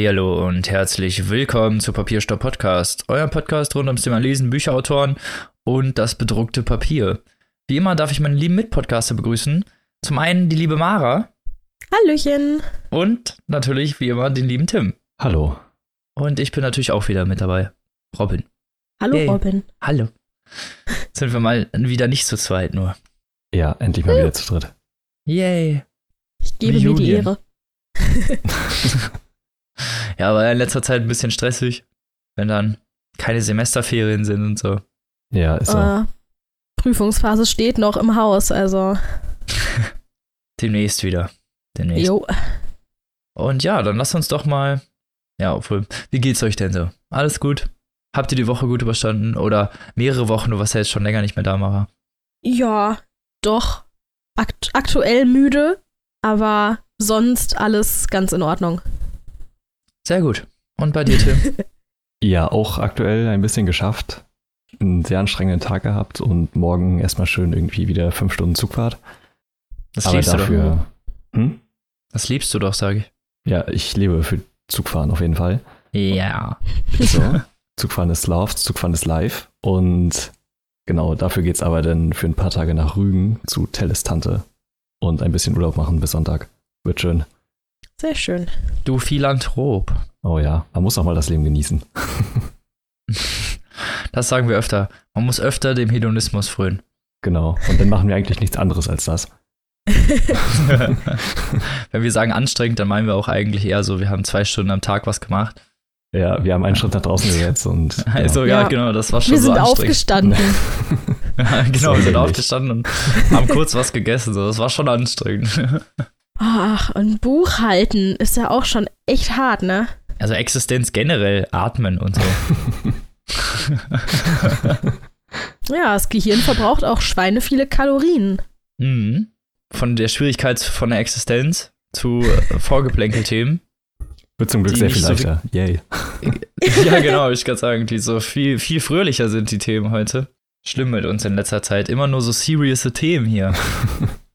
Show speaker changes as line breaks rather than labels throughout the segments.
Hallihallo und herzlich willkommen zu Papierstopp Podcast, euer Podcast rund ums Thema Lesen, Bücherautoren und das bedruckte Papier. Wie immer darf ich meinen lieben Mitpodcaster begrüßen. Zum einen die liebe Mara.
Hallöchen.
Und natürlich wie immer den lieben Tim.
Hallo.
Und ich bin natürlich auch wieder mit dabei. Robin.
Hallo Yay. Robin.
Hallo. Jetzt sind wir mal wieder nicht zu zweit nur.
Ja, endlich mal wieder zu dritt.
Yay.
Ich gebe mir die Ehre.
ja, war ja in letzter Zeit ein bisschen stressig, wenn dann keine Semesterferien sind und so.
Ja, ist so. Uh,
Prüfungsphase steht noch im Haus, also.
Demnächst wieder. Demnächst. Jo. Und ja, dann lasst uns doch mal. Ja, obwohl, wie geht's euch denn so? Alles gut? Habt ihr die Woche gut überstanden? Oder mehrere Wochen, du warst ja jetzt schon länger nicht mehr da, Mara?
Ja, doch. Akt aktuell müde, aber sonst alles ganz in Ordnung.
Sehr gut. Und bei dir, Tim?
ja, auch aktuell ein bisschen geschafft. Einen sehr anstrengenden Tag gehabt und morgen erstmal schön irgendwie wieder fünf Stunden Zugfahrt.
Das Aber liebst dafür, du doch. Hm? Das liebst du doch, sage ich.
Ja, ich lebe für Zugfahren auf jeden Fall.
Ja.
So. Zugfahren ist Love, Zugfahren ist live. Und genau, dafür geht es aber dann für ein paar Tage nach Rügen zu Telles Tante und ein bisschen Urlaub machen bis Sonntag. Wird schön.
Sehr schön.
Du Philanthrop.
Oh ja, man muss auch mal das Leben genießen.
das sagen wir öfter. Man muss öfter dem Hedonismus frönen.
Genau. Und dann machen wir eigentlich nichts anderes als das.
Wenn wir sagen anstrengend, dann meinen wir auch eigentlich eher so, wir haben zwei Stunden am Tag was gemacht.
Ja, wir haben einen Schritt nach draußen gesetzt und.
Also ja, ja genau, das war schon
wir
so
sind aufgestanden.
ja, genau, wir sind aufgestanden und haben kurz was gegessen. So, das war schon anstrengend.
Ach, und Buch halten ist ja auch schon echt hart, ne?
Also Existenz generell, atmen und so.
ja, das Gehirn verbraucht auch Schweine viele Kalorien.
Mhm. Von der Schwierigkeit von der Existenz zu äh, Vorgeplänkelthemen.
Wird zum Glück sehr viel leichter. So Yay.
ja, genau, ich kann sagen, die so viel, viel fröhlicher sind, die Themen heute. Schlimm mit uns in letzter Zeit. Immer nur so serious Themen hier.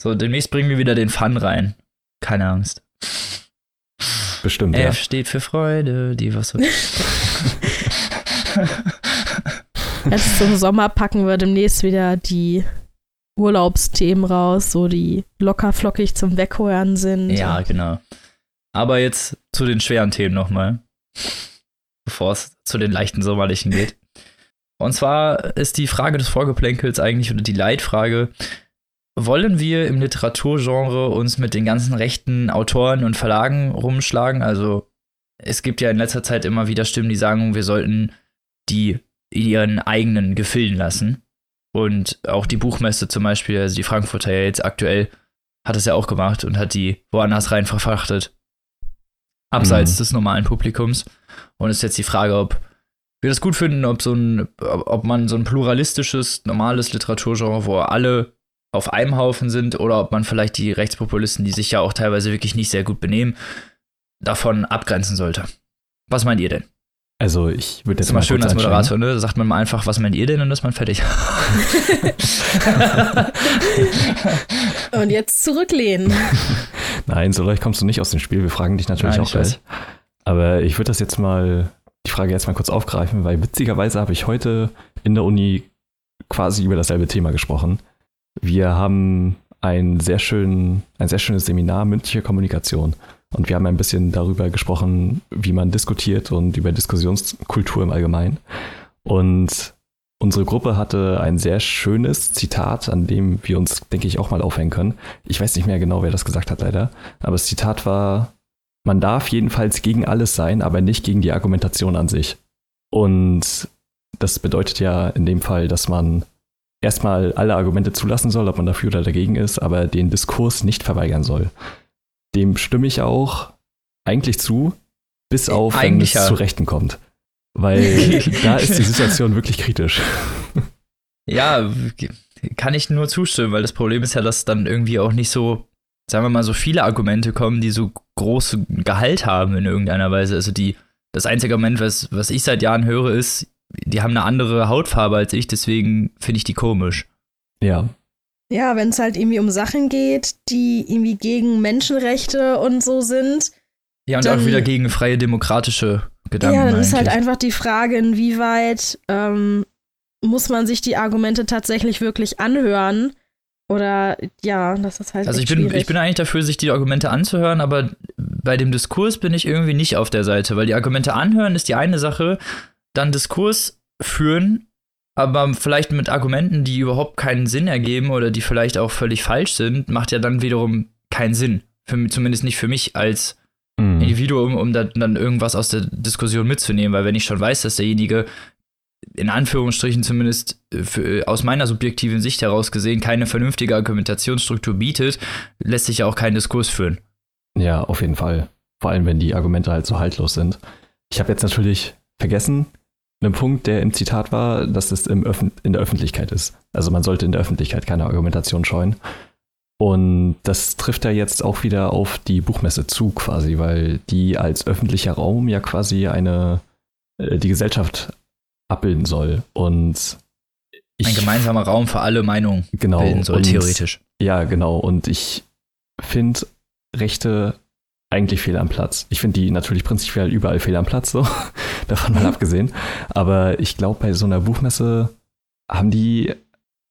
so, demnächst bringen wir wieder den Fun rein. Keine Angst.
Bestimmt,
F
ja.
steht für Freude, die was so.
Jetzt zum Sommer packen wir demnächst wieder die Urlaubsthemen raus, so die locker flockig zum Wegheuern sind.
Ja, genau. Aber jetzt zu den schweren Themen nochmal, bevor es zu den leichten sommerlichen geht. Und zwar ist die Frage des Vorgeplänkels eigentlich oder die Leitfrage, wollen wir im Literaturgenre uns mit den ganzen rechten Autoren und Verlagen rumschlagen? Also es gibt ja in letzter Zeit immer wieder Stimmen, die sagen, wir sollten die ihren eigenen Gefilden lassen. Und auch die Buchmesse zum Beispiel, also die Frankfurter ja jetzt aktuell, hat es ja auch gemacht und hat die woanders rein verfrachtet. Abseits mhm. des normalen Publikums. Und es ist jetzt die Frage, ob wir das gut finden, ob so ein, ob man so ein pluralistisches, normales Literaturgenre, wo alle auf einem Haufen sind, oder ob man vielleicht die Rechtspopulisten, die sich ja auch teilweise wirklich nicht sehr gut benehmen, davon abgrenzen sollte. Was meint ihr denn?
Also ich würde jetzt
das ist mal schön als Moderator, ne? Da sagt man mal einfach, was meint ihr denn und ist man fertig.
und jetzt zurücklehnen.
Nein, so leicht kommst du nicht aus dem Spiel. Wir fragen dich natürlich Nein, auch gleich. Aber ich würde das jetzt mal, die Frage jetzt mal kurz aufgreifen, weil witzigerweise habe ich heute in der Uni quasi über dasselbe Thema gesprochen. Wir haben ein sehr, schön, ein sehr schönes Seminar mündliche Kommunikation. Und wir haben ein bisschen darüber gesprochen, wie man diskutiert und über Diskussionskultur im Allgemeinen. Und unsere Gruppe hatte ein sehr schönes Zitat, an dem wir uns, denke ich, auch mal aufhängen können. Ich weiß nicht mehr genau, wer das gesagt hat, leider. Aber das Zitat war, man darf jedenfalls gegen alles sein, aber nicht gegen die Argumentation an sich. Und das bedeutet ja in dem Fall, dass man erstmal alle Argumente zulassen soll, ob man dafür oder dagegen ist, aber den Diskurs nicht verweigern soll dem stimme ich auch eigentlich zu, bis auf, eigentlich wenn es ja. zu Rechten kommt. Weil da ist die Situation wirklich kritisch.
Ja, kann ich nur zustimmen, weil das Problem ist ja, dass dann irgendwie auch nicht so, sagen wir mal, so viele Argumente kommen, die so große Gehalt haben in irgendeiner Weise. Also die, das einzige Argument, was, was ich seit Jahren höre, ist, die haben eine andere Hautfarbe als ich, deswegen finde ich die komisch.
Ja,
ja, wenn es halt irgendwie um Sachen geht, die irgendwie gegen Menschenrechte und so sind,
Ja, und dann, auch wieder gegen freie demokratische Gedanken.
Ja,
dann
eigentlich. ist halt einfach die Frage, inwieweit ähm, muss man sich die Argumente tatsächlich wirklich anhören? Oder ja, das ist halt.
Also ich bin,
schwierig.
ich bin eigentlich dafür, sich die Argumente anzuhören, aber bei dem Diskurs bin ich irgendwie nicht auf der Seite, weil die Argumente anhören ist die eine Sache, dann Diskurs führen, aber vielleicht mit Argumenten, die überhaupt keinen Sinn ergeben oder die vielleicht auch völlig falsch sind, macht ja dann wiederum keinen Sinn. Für, zumindest nicht für mich als mhm. Individuum, um da, dann irgendwas aus der Diskussion mitzunehmen, weil wenn ich schon weiß, dass derjenige in Anführungsstrichen zumindest äh, für, aus meiner subjektiven Sicht heraus gesehen keine vernünftige Argumentationsstruktur bietet, lässt sich ja auch kein Diskurs führen.
Ja, auf jeden Fall. Vor allem, wenn die Argumente halt so haltlos sind. Ich habe jetzt natürlich vergessen, einen Punkt, der im Zitat war, dass es im Öffn in der Öffentlichkeit ist. Also man sollte in der Öffentlichkeit keine Argumentation scheuen. Und das trifft ja jetzt auch wieder auf die Buchmesse zu, quasi, weil die als öffentlicher Raum ja quasi eine äh, die Gesellschaft abbilden soll. Und
ich, ein gemeinsamer Raum für alle Meinungen
genau,
bilden soll,
und,
theoretisch.
Ja, genau. Und ich finde Rechte eigentlich fehl am Platz. Ich finde die natürlich prinzipiell überall fehl am Platz, so davon mal mhm. abgesehen. Aber ich glaube, bei so einer Buchmesse haben die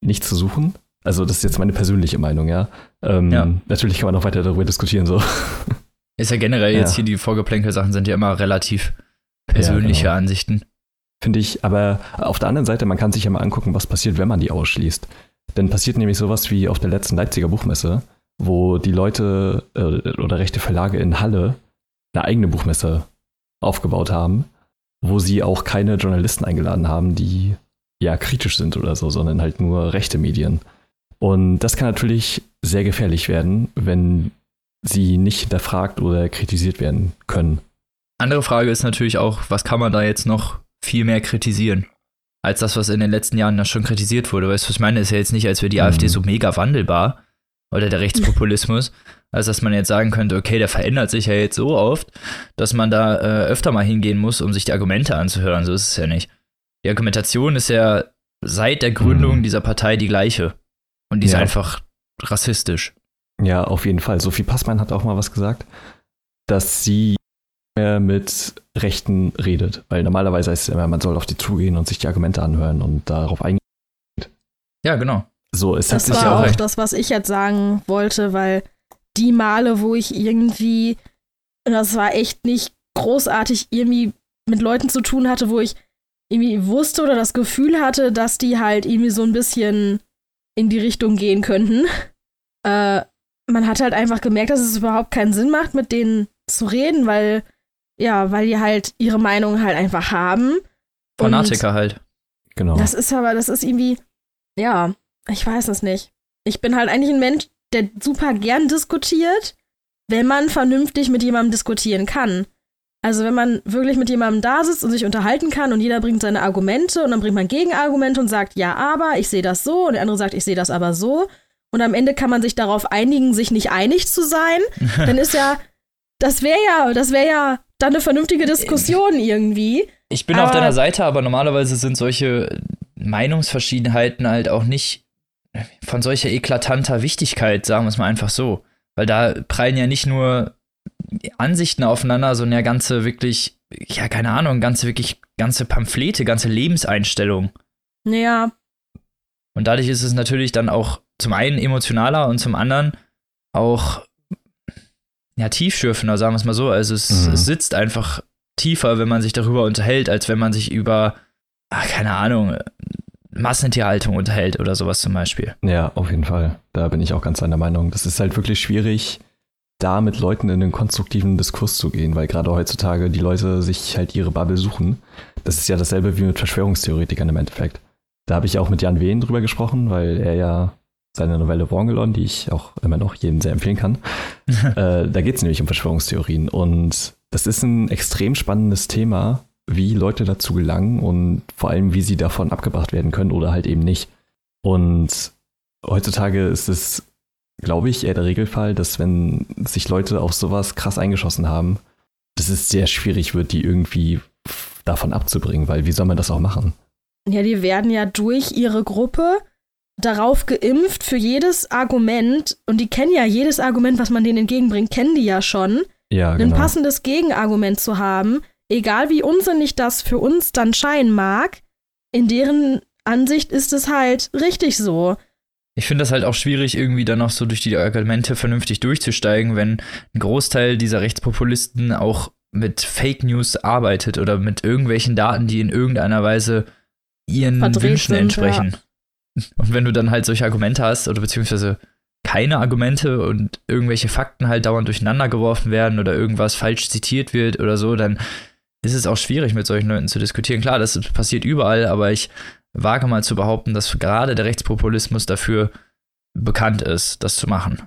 nichts zu suchen. Also, das ist jetzt meine persönliche Meinung, ja. Ähm, ja. Natürlich kann man noch weiter darüber diskutieren, so.
Ist ja generell ja. jetzt hier die Vorgeplänkel-Sachen sind ja immer relativ persönliche ja, genau. Ansichten.
Finde ich, aber auf der anderen Seite, man kann sich ja mal angucken, was passiert, wenn man die ausschließt. Denn passiert nämlich sowas wie auf der letzten Leipziger Buchmesse, wo die Leute äh, oder rechte Verlage in Halle eine eigene Buchmesse aufgebaut haben, wo sie auch keine Journalisten eingeladen haben, die ja kritisch sind oder so, sondern halt nur rechte Medien. Und das kann natürlich sehr gefährlich werden, wenn sie nicht hinterfragt oder kritisiert werden können.
Andere Frage ist natürlich auch, was kann man da jetzt noch viel mehr kritisieren. Als das, was in den letzten Jahren schon kritisiert wurde. Weißt du, was ich meine? Ist ja jetzt nicht, als wäre die mhm. AfD so mega wandelbar oder der Rechtspopulismus, als dass man jetzt sagen könnte, okay, der verändert sich ja jetzt so oft, dass man da äh, öfter mal hingehen muss, um sich die Argumente anzuhören. So ist es ja nicht. Die Argumentation ist ja seit der Gründung mhm. dieser Partei die gleiche. Und die ja. ist einfach rassistisch.
Ja, auf jeden Fall. Sophie Passmann hat auch mal was gesagt, dass sie mehr mit Rechten redet. Weil normalerweise heißt es immer, man soll auf die zugehen und sich die Argumente anhören und darauf eingehen.
Ja, genau.
So, es
das
hat
sich war auch recht. das, was ich jetzt sagen wollte, weil die Male, wo ich irgendwie, das war echt nicht großartig, irgendwie mit Leuten zu tun hatte, wo ich irgendwie wusste oder das Gefühl hatte, dass die halt irgendwie so ein bisschen in die Richtung gehen könnten. Äh, man hat halt einfach gemerkt, dass es überhaupt keinen Sinn macht, mit denen zu reden, weil ja, weil die halt ihre Meinung halt einfach haben.
Fanatiker halt.
Genau.
Das ist aber, das ist irgendwie, ja, ich weiß es nicht. Ich bin halt eigentlich ein Mensch, der super gern diskutiert, wenn man vernünftig mit jemandem diskutieren kann. Also wenn man wirklich mit jemandem da sitzt und sich unterhalten kann und jeder bringt seine Argumente und dann bringt man Gegenargumente und sagt, ja, aber ich sehe das so und der andere sagt, ich sehe das aber so. Und am Ende kann man sich darauf einigen, sich nicht einig zu sein. dann ist ja, das wäre ja, das wäre ja dann eine vernünftige Diskussion irgendwie.
Ich bin aber auf deiner Seite, aber normalerweise sind solche Meinungsverschiedenheiten halt auch nicht von solcher eklatanter Wichtigkeit, sagen wir es mal einfach so. Weil da prallen ja nicht nur Ansichten aufeinander, sondern ja ganze wirklich, ja, keine Ahnung, ganze wirklich, ganze Pamphlete, ganze Lebenseinstellungen.
Ja.
Und dadurch ist es natürlich dann auch zum einen emotionaler und zum anderen auch ja, tiefschürfender, sagen wir es mal so. Also es, mhm. es, sitzt einfach tiefer, wenn man sich darüber unterhält, als wenn man sich über, ach, keine Ahnung, Massentierhaltung unterhält oder sowas zum Beispiel.
Ja, auf jeden Fall. Da bin ich auch ganz einer Meinung. Das ist halt wirklich schwierig, da mit Leuten in den konstruktiven Diskurs zu gehen, weil gerade heutzutage die Leute sich halt ihre Bubble suchen. Das ist ja dasselbe wie mit Verschwörungstheoretikern im Endeffekt. Da habe ich auch mit Jan Wehn drüber gesprochen, weil er ja seine Novelle Wangelon, die ich auch immer noch jedem sehr empfehlen kann. äh, da geht es nämlich um Verschwörungstheorien. Und das ist ein extrem spannendes Thema, wie Leute dazu gelangen und vor allem, wie sie davon abgebracht werden können oder halt eben nicht. Und heutzutage ist es, glaube ich, eher der Regelfall, dass wenn sich Leute auf sowas krass eingeschossen haben, dass es sehr schwierig wird, die irgendwie davon abzubringen, weil wie soll man das auch machen?
Ja, die werden ja durch ihre Gruppe darauf geimpft für jedes Argument, und die kennen ja jedes Argument, was man denen entgegenbringt, kennen die ja schon.
ja,
ein
genau.
passendes Gegenargument zu haben, egal wie unsinnig das für uns dann scheinen mag, in deren Ansicht ist es halt richtig so.
Ich finde das halt auch schwierig, irgendwie dann noch so durch die Argumente vernünftig durchzusteigen, wenn ein Großteil dieser Rechtspopulisten auch mit Fake News arbeitet oder mit irgendwelchen Daten, die in irgendeiner Weise ihren
Verdreht
Wünschen
sind,
entsprechen. Und wenn du dann halt solche Argumente hast oder beziehungsweise keine Argumente und irgendwelche Fakten halt dauernd durcheinander geworfen werden oder irgendwas falsch zitiert wird oder so, dann ist es auch schwierig, mit solchen Leuten zu diskutieren. Klar, das passiert überall, aber ich wage mal zu behaupten, dass gerade der Rechtspopulismus dafür bekannt ist, das zu machen.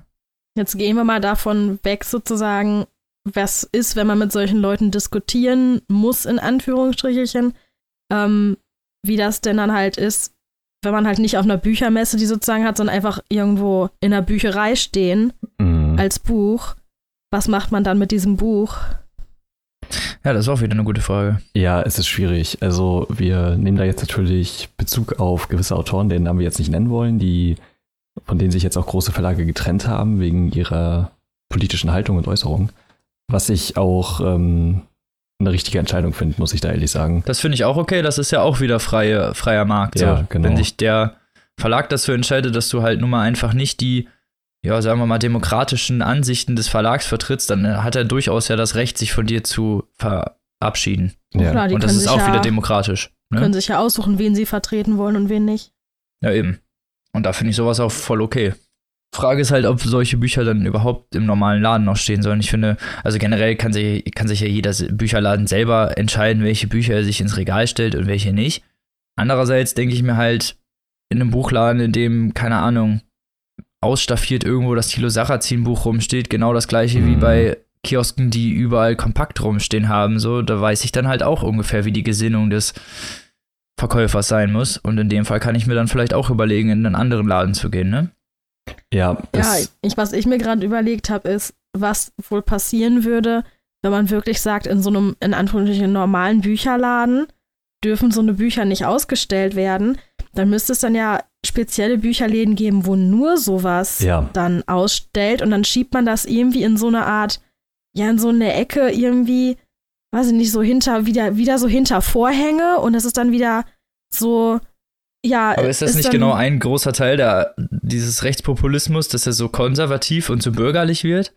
Jetzt gehen wir mal davon weg, sozusagen, was ist, wenn man mit solchen Leuten diskutieren muss, in Anführungsstrichelchen, ähm, wie das denn dann halt ist, wenn man halt nicht auf einer Büchermesse die sozusagen hat, sondern einfach irgendwo in einer Bücherei stehen
Mhm.
als Buch. Was macht man dann mit diesem Buch?
Ja, das ist auch wieder eine gute Frage.
Ja, es ist schwierig. Also wir nehmen da jetzt natürlich Bezug auf gewisse Autoren, deren Namen wir jetzt nicht nennen wollen, die von denen sich jetzt auch große Verlage getrennt haben wegen ihrer politischen Haltung und Äußerung. Was ich auch ähm, eine richtige Entscheidung finde, muss ich da ehrlich sagen.
Das finde ich auch okay. Das ist ja auch wieder freie, freier Markt.
Ja,
so.
genau.
Wenn sich der Verlag dafür entscheidet, dass du halt nun mal einfach nicht die, ja, sagen wir mal, demokratischen Ansichten des Verlags vertrittst, dann hat er durchaus ja das Recht, sich von dir zu verabschieden.
Ja.
Klar, die
Und das
können
ist
sich
auch
ja,
wieder demokratisch. Ne?
können sich ja aussuchen, wen sie vertreten wollen und wen nicht.
Ja, eben. Und da finde ich sowas auch voll okay. Frage ist halt, ob solche Bücher dann überhaupt im normalen Laden noch stehen sollen. Ich finde, also generell kann sich, kann sich ja jeder Bücherladen selber entscheiden, welche Bücher er sich ins Regal stellt und welche nicht. Andererseits denke ich mir halt, in einem Buchladen, in dem, keine Ahnung, ausstaffiert irgendwo das Thilo Sarrazin-Buch rumsteht, genau das gleiche wie
Mhm.
bei Kiosken, die überall kompakt rumstehen haben, so, da weiß ich dann halt auch ungefähr, wie die Gesinnung des Verkäufers sein muss. Und in dem Fall kann ich mir dann vielleicht auch überlegen, in einen anderen Laden zu gehen, ne?
Ja,
Ja, ich, was ich mir gerade überlegt habe, ist, was wohl passieren würde, wenn man wirklich sagt, in so einem, in Anführungsstrichen, normalen Bücherladen dürfen so eine Bücher nicht ausgestellt werden. Dann müsste es dann ja spezielle Bücherläden geben, wo nur sowas
ja,
dann ausstellt und dann schiebt man das irgendwie in so eine Art, ja, in so eine Ecke irgendwie, weiß ich nicht, so hinter, wieder, wieder so hinter Vorhänge und es ist dann wieder so, ja.
Aber ist das nicht
dann,
genau ein großer Teil der, dieses Rechtspopulismus, dass er so konservativ und so bürgerlich wird?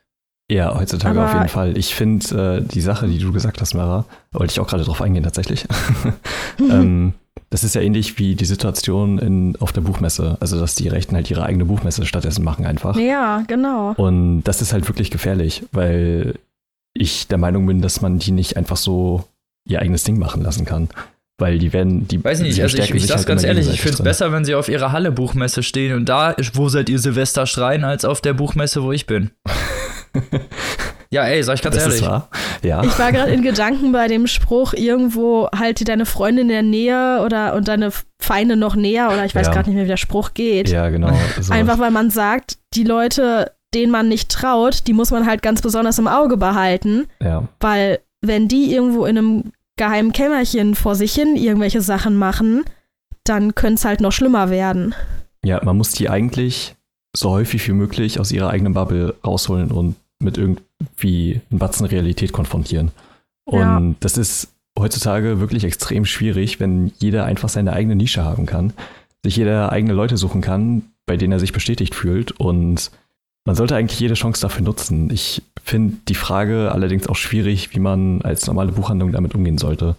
ja, heutzutage
Aber-
auf jeden Fall. Ich finde äh, die Sache, die du gesagt hast, Mara, wollte ich auch gerade drauf eingehen tatsächlich. ähm, das ist ja ähnlich wie die Situation in, auf der Buchmesse. Also, dass die Rechten halt ihre eigene Buchmesse stattdessen machen einfach.
Ja, genau.
Und das ist halt wirklich gefährlich, weil ich der Meinung bin, dass man die nicht einfach so ihr eigenes Ding machen lassen kann. Weil die werden, die
Weiß ich nicht, also ich, ich
sich
sag's
halt
ganz ehrlich, ich find's
drin.
besser, wenn sie auf ihrer Halle-Buchmesse stehen und da, ist- wo seid ihr Silvester schreien, als auf der Buchmesse, wo ich bin. ja, ey, sag ich ganz
Das
ehrlich.
ist wahr. Ja.
Ich war gerade in Gedanken bei dem Spruch, irgendwo halt dir deine Freundin in der Nähe oder und deine Feinde noch näher oder ich weiß
Ja.
gerade nicht mehr, wie der Spruch geht.
Ja, genau. sowas.
Einfach weil man sagt, die Leute, denen man nicht traut, die muss man halt ganz besonders im Auge behalten,
Ja.
weil wenn die irgendwo in einem geheimen Kämmerchen vor sich hin irgendwelche Sachen machen, dann könnte es halt noch schlimmer werden.
ja, man muss die eigentlich so häufig wie möglich aus ihrer eigenen Bubble rausholen und mit irgendwie einem Batzen Realität konfrontieren. Und
Ja.
das ist heutzutage wirklich extrem schwierig, wenn jeder einfach seine eigene Nische haben kann, sich jeder eigene Leute suchen kann, bei denen er sich bestätigt fühlt und man sollte eigentlich jede Chance dafür nutzen. Ich finde die Frage allerdings auch schwierig, wie man als normale Buchhandlung damit umgehen sollte.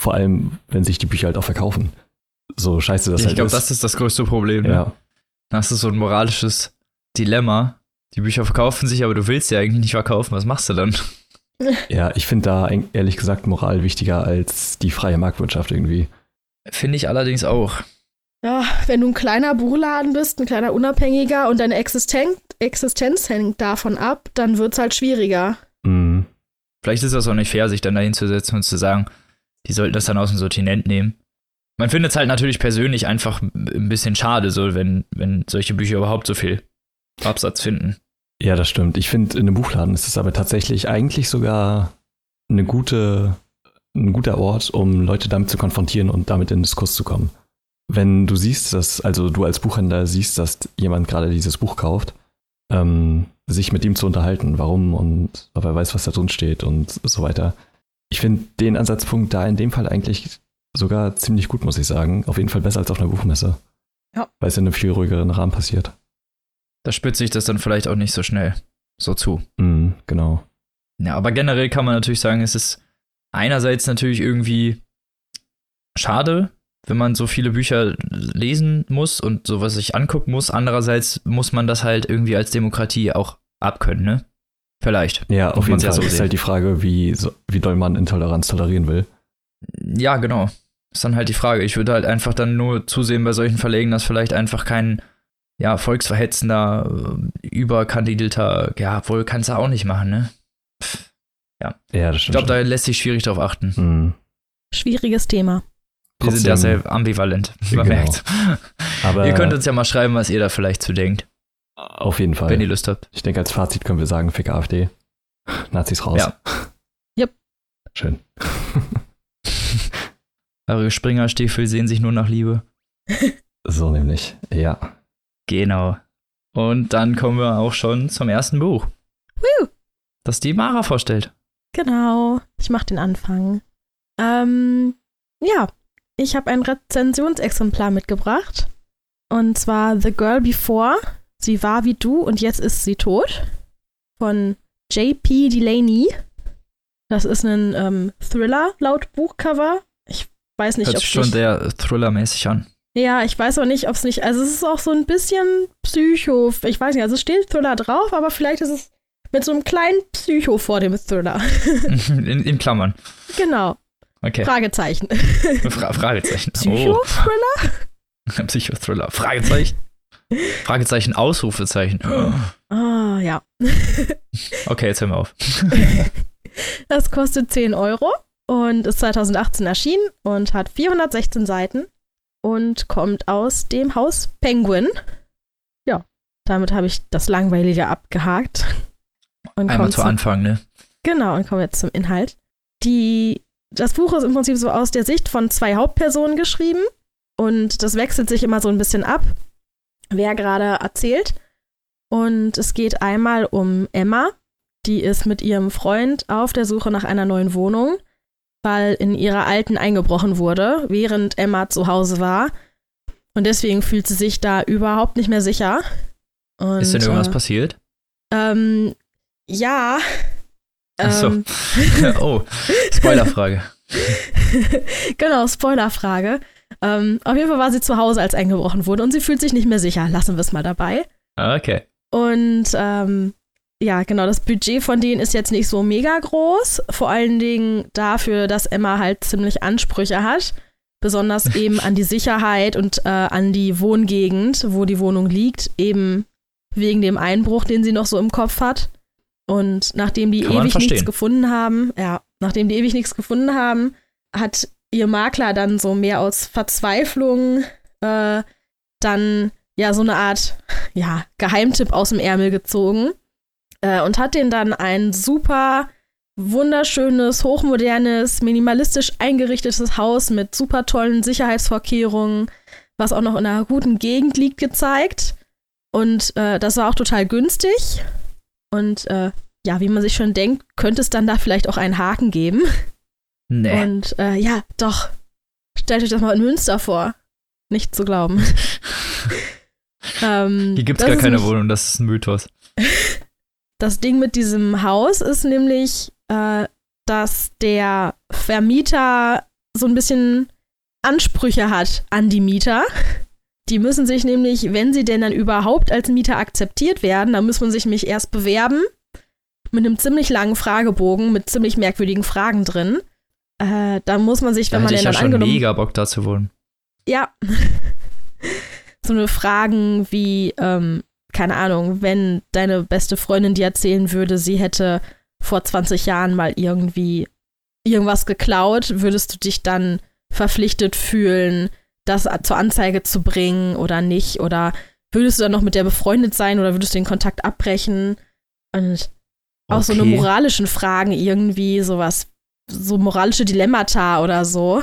Vor allem, wenn sich die Bücher halt auch verkaufen. So scheiße das
ich
halt
glaube,
ist.
das ist das größte Problem. Ne?
ja.
Das ist so ein moralisches Dilemma. Die Bücher verkaufen sich, aber du willst sie eigentlich nicht verkaufen. Was machst du dann?
Ja, ich finde da ehrlich gesagt Moral wichtiger als die freie Marktwirtschaft irgendwie.
Finde ich allerdings auch.
Ja, wenn du ein kleiner Buchladen bist, ein kleiner Unabhängiger und deine Existenz, Existenz hängt davon ab, dann wird es halt schwieriger.
Mhm.
Vielleicht ist das auch nicht fair, sich dann dahin zu setzen und zu sagen, die sollten das dann aus dem Sortiment nehmen. Man findet es halt natürlich persönlich einfach ein bisschen schade, so wenn, wenn solche Bücher überhaupt so viel Absatz finden.
Ja, das stimmt. Ich finde, in einem Buchladen ist es aber tatsächlich eigentlich sogar eine gute, ein guter Ort, um Leute damit zu konfrontieren und damit in den Diskurs zu kommen. Wenn du siehst, dass, also du als Buchhändler siehst, dass jemand gerade dieses Buch kauft ähm, sich mit ihm zu unterhalten, warum und ob er weiß, was da drin steht und so weiter. Ich finde den Ansatzpunkt da in dem Fall eigentlich sogar ziemlich gut, muss ich sagen. Auf jeden Fall besser als auf einer Buchmesse. Ja. Weil es in einem viel ruhigeren Rahmen passiert.
Da spitzt sich das dann vielleicht auch nicht so schnell so zu.
Mm, genau.
Ja, aber generell kann man natürlich sagen, es ist einerseits natürlich irgendwie schade, wenn man so viele Bücher lesen muss und sowas sich angucken muss. Andererseits muss man das halt irgendwie als Demokratie auch abkönnen, ne? Vielleicht.
Ja, auf jeden Fall. Ja so ist halt die Frage, wie, wie doll man Intoleranz tolerieren will.
Ja, genau. Ist dann halt die Frage. Ich würde halt einfach dann nur zusehen bei solchen Verlegen, dass vielleicht einfach kein ja, volksverhetzender, äh, überkandidelter, ja, wohl kannst du auch nicht machen, ne? Ja. ja das stimmt. Ich glaube, da lässt sich schwierig drauf achten. Mhm.
Schwieriges Thema.
Wir sind ja sehr ambivalent, wie man genau. merkt. Aber ihr könnt uns ja mal schreiben, was ihr da vielleicht zu denkt.
Auf jeden Fall.
Wenn ihr Lust habt.
Ich denke, als Fazit können wir sagen, fick AfD. Nazis raus. Ja.
Yep.
Schön.
Eure Springerstiefel sehen sich nur nach Liebe.
so nämlich, ja.
Genau. Und dann kommen wir auch schon zum ersten Buch. Woo. Das die Mara vorstellt.
Genau. Ich mach den Anfang. Ähm, ja, ich habe ein Rezensionsexemplar mitgebracht. Und zwar The Girl Before. Sie war wie du und jetzt ist sie tot. Von J.P. Delaney. Das ist ein ähm, Thriller laut Buchcover. Ich weiß nicht,
Hört ob sich schon sehr Thriller-mäßig an.
Ja, ich weiß auch nicht, ob es nicht. Also, es ist auch so ein bisschen Psycho. Ich weiß nicht, also es steht Thriller drauf, aber vielleicht ist es mit so einem kleinen Psycho vor dem Thriller.
in, in Klammern.
Genau.
Okay.
Fragezeichen.
Fra Fragezeichen.
Psycho-Thriller?
Oh. Psycho-Thriller. Fragezeichen. Fragezeichen, Ausrufezeichen.
Ah, ja.
okay, jetzt hören wir auf.
das kostet 10 Euro und ist 2018 erschienen und hat 416 Seiten und kommt aus dem Haus Penguin. Ja, damit habe ich das Langweilige abgehakt.
Und Einmal zu Anfang, ne?
Genau, und kommen jetzt zum Inhalt. Die das Buch ist im Prinzip so aus der Sicht von zwei Hauptpersonen geschrieben und das wechselt sich immer so ein bisschen ab, wer gerade erzählt. Und es geht einmal um Emma, die ist mit ihrem Freund auf der Suche nach einer neuen Wohnung, weil in ihrer alten eingebrochen wurde, während Emma zu Hause war. Und deswegen fühlt sie sich da überhaupt nicht mehr sicher. Und,
ist denn irgendwas äh, passiert?
Ähm, ja,
Achso. Ähm. oh, Spoilerfrage.
genau, Spoilerfrage. Ähm, auf jeden Fall war sie zu Hause, als eingebrochen wurde und sie fühlt sich nicht mehr sicher. Lassen wir es mal dabei.
Okay.
Und ähm, ja, genau, das Budget von denen ist jetzt nicht so mega groß. Vor allen Dingen dafür, dass Emma halt ziemlich Ansprüche hat. Besonders eben an die Sicherheit und äh, an die Wohngegend, wo die Wohnung liegt. Eben wegen dem Einbruch, den sie noch so im Kopf hat. Und nachdem die Kann ewig nichts gefunden haben, ja, nachdem die ewig nichts gefunden haben, hat ihr Makler dann so mehr aus Verzweiflung äh, dann ja so eine Art ja, Geheimtipp aus dem Ärmel gezogen äh, und hat den dann ein super wunderschönes, hochmodernes, minimalistisch eingerichtetes Haus mit super tollen Sicherheitsvorkehrungen, was auch noch in einer guten Gegend liegt, gezeigt. Und äh, das war auch total günstig. Und äh, ja, wie man sich schon denkt, könnte es dann da vielleicht auch einen Haken geben.
Nee.
Und äh, ja, doch. Stellt euch das mal in Münster vor. Nicht zu glauben.
ähm, Hier gibt es gar keine Wohnung, das ist ein Mythos.
Das Ding mit diesem Haus ist nämlich, äh, dass der Vermieter so ein bisschen Ansprüche hat an die Mieter. Die müssen sich nämlich, wenn sie denn dann überhaupt als Mieter akzeptiert werden, dann muss man sich nämlich erst bewerben mit einem ziemlich langen Fragebogen mit ziemlich merkwürdigen Fragen drin. Äh, da muss man sich, wenn da man
den
dann
ja schon mega Bock da zu wohnen.
Ja. so eine Fragen wie, ähm, keine Ahnung, wenn deine beste Freundin dir erzählen würde, sie hätte vor 20 Jahren mal irgendwie irgendwas geklaut, würdest du dich dann verpflichtet fühlen, das zur Anzeige zu bringen oder nicht? Oder würdest du dann noch mit der befreundet sein oder würdest du den Kontakt abbrechen? Und auch okay. so eine moralischen Fragen irgendwie, sowas, so moralische Dilemmata oder so.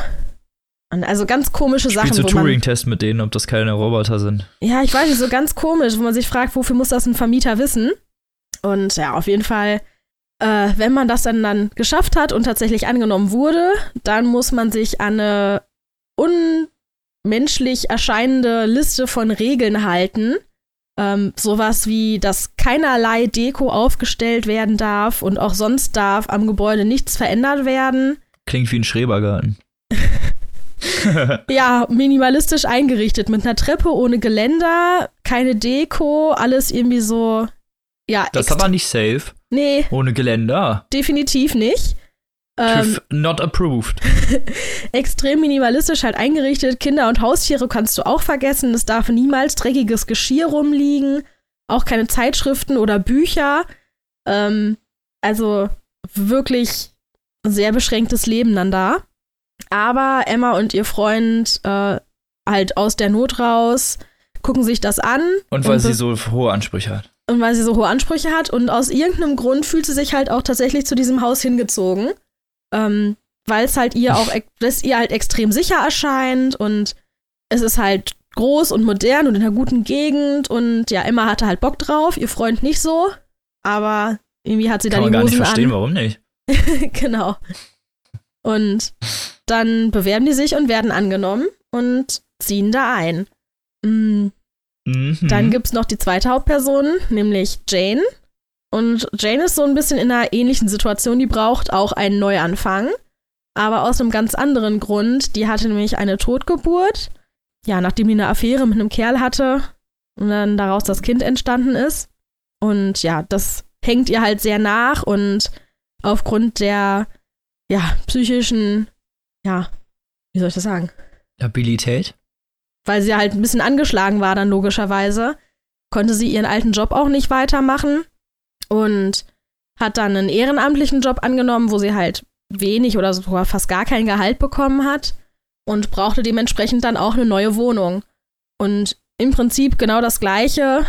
Also ganz komische Sachen.
Spielst du Turing-Test mit denen, ob das keine Roboter sind?
Ja, ich weiß nicht, so ganz komisch, wo man sich fragt, wofür muss das ein Vermieter wissen? Und ja, auf jeden Fall, äh, wenn man das dann, dann geschafft hat und tatsächlich angenommen wurde, dann muss man sich an eine unmenschlich erscheinende Liste von Regeln halten. Ähm, sowas wie, dass keinerlei Deko aufgestellt werden darf und auch sonst darf am Gebäude nichts verändert werden.
Klingt wie ein Schrebergarten.
ja, minimalistisch eingerichtet mit einer Treppe ohne Geländer, keine Deko, alles irgendwie so. Ja,
das ist aber nicht safe.
Nee.
Ohne Geländer.
Definitiv nicht.
TÜV ähm, not approved.
extrem minimalistisch halt eingerichtet. Kinder und Haustiere kannst du auch vergessen. Es darf niemals dreckiges Geschirr rumliegen. Auch keine Zeitschriften oder Bücher. Ähm, also wirklich sehr beschränktes Leben dann da. Aber Emma und ihr Freund äh, halt aus der Not raus gucken sich das an.
Und weil und sie so hohe Ansprüche hat.
Und weil sie so hohe Ansprüche hat. Und aus irgendeinem Grund fühlt sie sich halt auch tatsächlich zu diesem Haus hingezogen. Ähm, weil es halt ihr auch, es ihr halt extrem sicher erscheint und es ist halt groß und modern und in einer guten Gegend und ja, Emma hatte halt Bock drauf, ihr Freund nicht so, aber irgendwie hat sie
Kann
dann
die
Hosen
gar nicht verstehen,
an.
warum nicht.
genau. Und dann bewerben die sich und werden angenommen und ziehen da ein. Mhm. Mhm. Dann gibt es noch die zweite Hauptperson, nämlich Jane. Und Jane ist so ein bisschen in einer ähnlichen Situation, die braucht auch einen Neuanfang. Aber aus einem ganz anderen Grund. Die hatte nämlich eine Totgeburt. Ja, nachdem die eine Affäre mit einem Kerl hatte und dann daraus das Kind entstanden ist. Und ja, das hängt ihr halt sehr nach und aufgrund der ja, psychischen ja, wie soll ich das sagen?
Labilität?
Weil sie halt ein bisschen angeschlagen war, dann logischerweise, konnte sie ihren alten Job auch nicht weitermachen und hat dann einen ehrenamtlichen Job angenommen, wo sie halt wenig oder sogar fast gar kein Gehalt bekommen hat und brauchte dementsprechend dann auch eine neue Wohnung. Und im Prinzip genau das Gleiche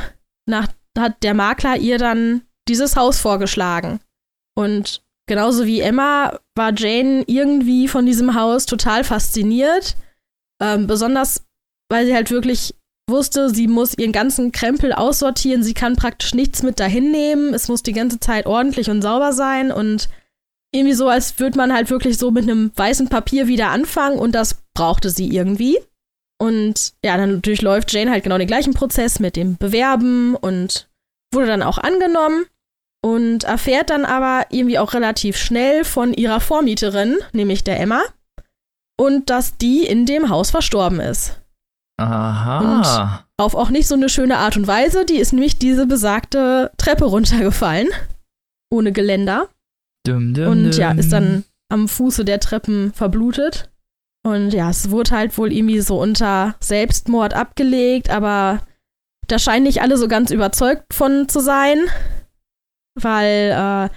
nach, hat der Makler ihr dann dieses Haus vorgeschlagen. Und Genauso wie Emma war Jane irgendwie von diesem Haus total fasziniert. Ähm, besonders, weil sie halt wirklich wusste, sie muss ihren ganzen Krempel aussortieren. Sie kann praktisch nichts mit dahin nehmen. Es muss die ganze Zeit ordentlich und sauber sein und irgendwie so, als würde man halt wirklich so mit einem weißen Papier wieder anfangen und das brauchte sie irgendwie. Und ja, dann durchläuft Jane halt genau den gleichen Prozess mit dem Bewerben und wurde dann auch angenommen und erfährt dann aber irgendwie auch relativ schnell von ihrer Vormieterin, nämlich der Emma, und dass die in dem Haus verstorben ist.
Aha.
Und auf auch nicht so eine schöne Art und Weise, die ist nämlich diese besagte Treppe runtergefallen, ohne Geländer.
Dum, dum,
und ja, ist dann am Fuße der Treppen verblutet. Und ja, es wurde halt wohl irgendwie so unter Selbstmord abgelegt, aber da scheinen nicht alle so ganz überzeugt von zu sein weil äh,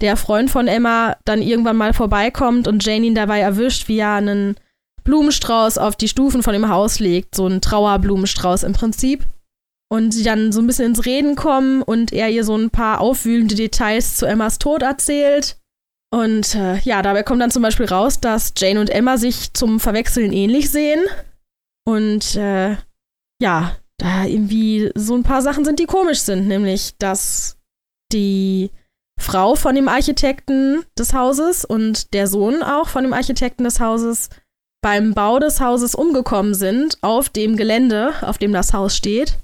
der Freund von Emma dann irgendwann mal vorbeikommt und Jane ihn dabei erwischt, wie er einen Blumenstrauß auf die Stufen von dem Haus legt, so ein Trauerblumenstrauß im Prinzip. Und sie dann so ein bisschen ins Reden kommen und er ihr so ein paar aufwühlende Details zu Emmas Tod erzählt. Und äh, ja, dabei kommt dann zum Beispiel raus, dass Jane und Emma sich zum Verwechseln ähnlich sehen. Und äh, ja, da irgendwie so ein paar Sachen sind, die komisch sind, nämlich dass die Frau von dem Architekten des Hauses und der Sohn auch von dem Architekten des Hauses beim Bau des Hauses umgekommen sind auf dem Gelände, auf dem das Haus steht.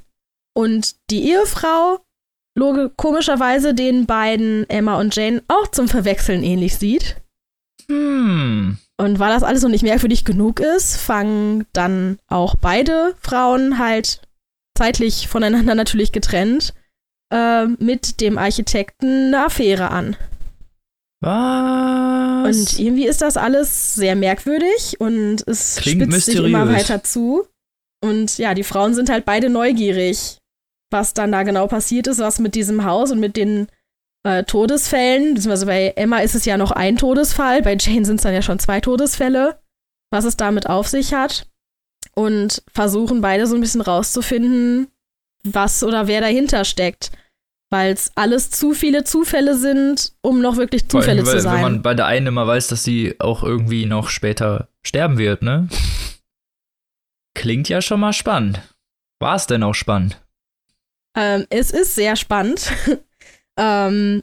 Und die Ehefrau komischerweise den beiden Emma und Jane auch zum Verwechseln ähnlich sieht.
Hm.
Und weil das alles noch nicht merkwürdig genug ist, fangen dann auch beide Frauen halt zeitlich voneinander natürlich getrennt äh, mit dem Architekten eine Affäre an.
Was?
Und irgendwie ist das alles sehr merkwürdig und es
Klingt
spitzt
mysteriös.
sich immer weiter zu. Und ja, die Frauen sind halt beide neugierig, was dann da genau passiert ist, was mit diesem Haus und mit den äh, Todesfällen, beziehungsweise bei Emma ist es ja noch ein Todesfall, bei Jane sind es dann ja schon zwei Todesfälle, was es damit auf sich hat. Und versuchen beide so ein bisschen rauszufinden, was oder wer dahinter steckt. Weil es alles zu viele Zufälle sind, um noch wirklich Zufälle
allem, weil,
zu sein.
Wenn man bei der einen immer weiß, dass sie auch irgendwie noch später sterben wird, ne? Klingt ja schon mal spannend. War es denn auch spannend?
Ähm, es ist sehr spannend. ähm,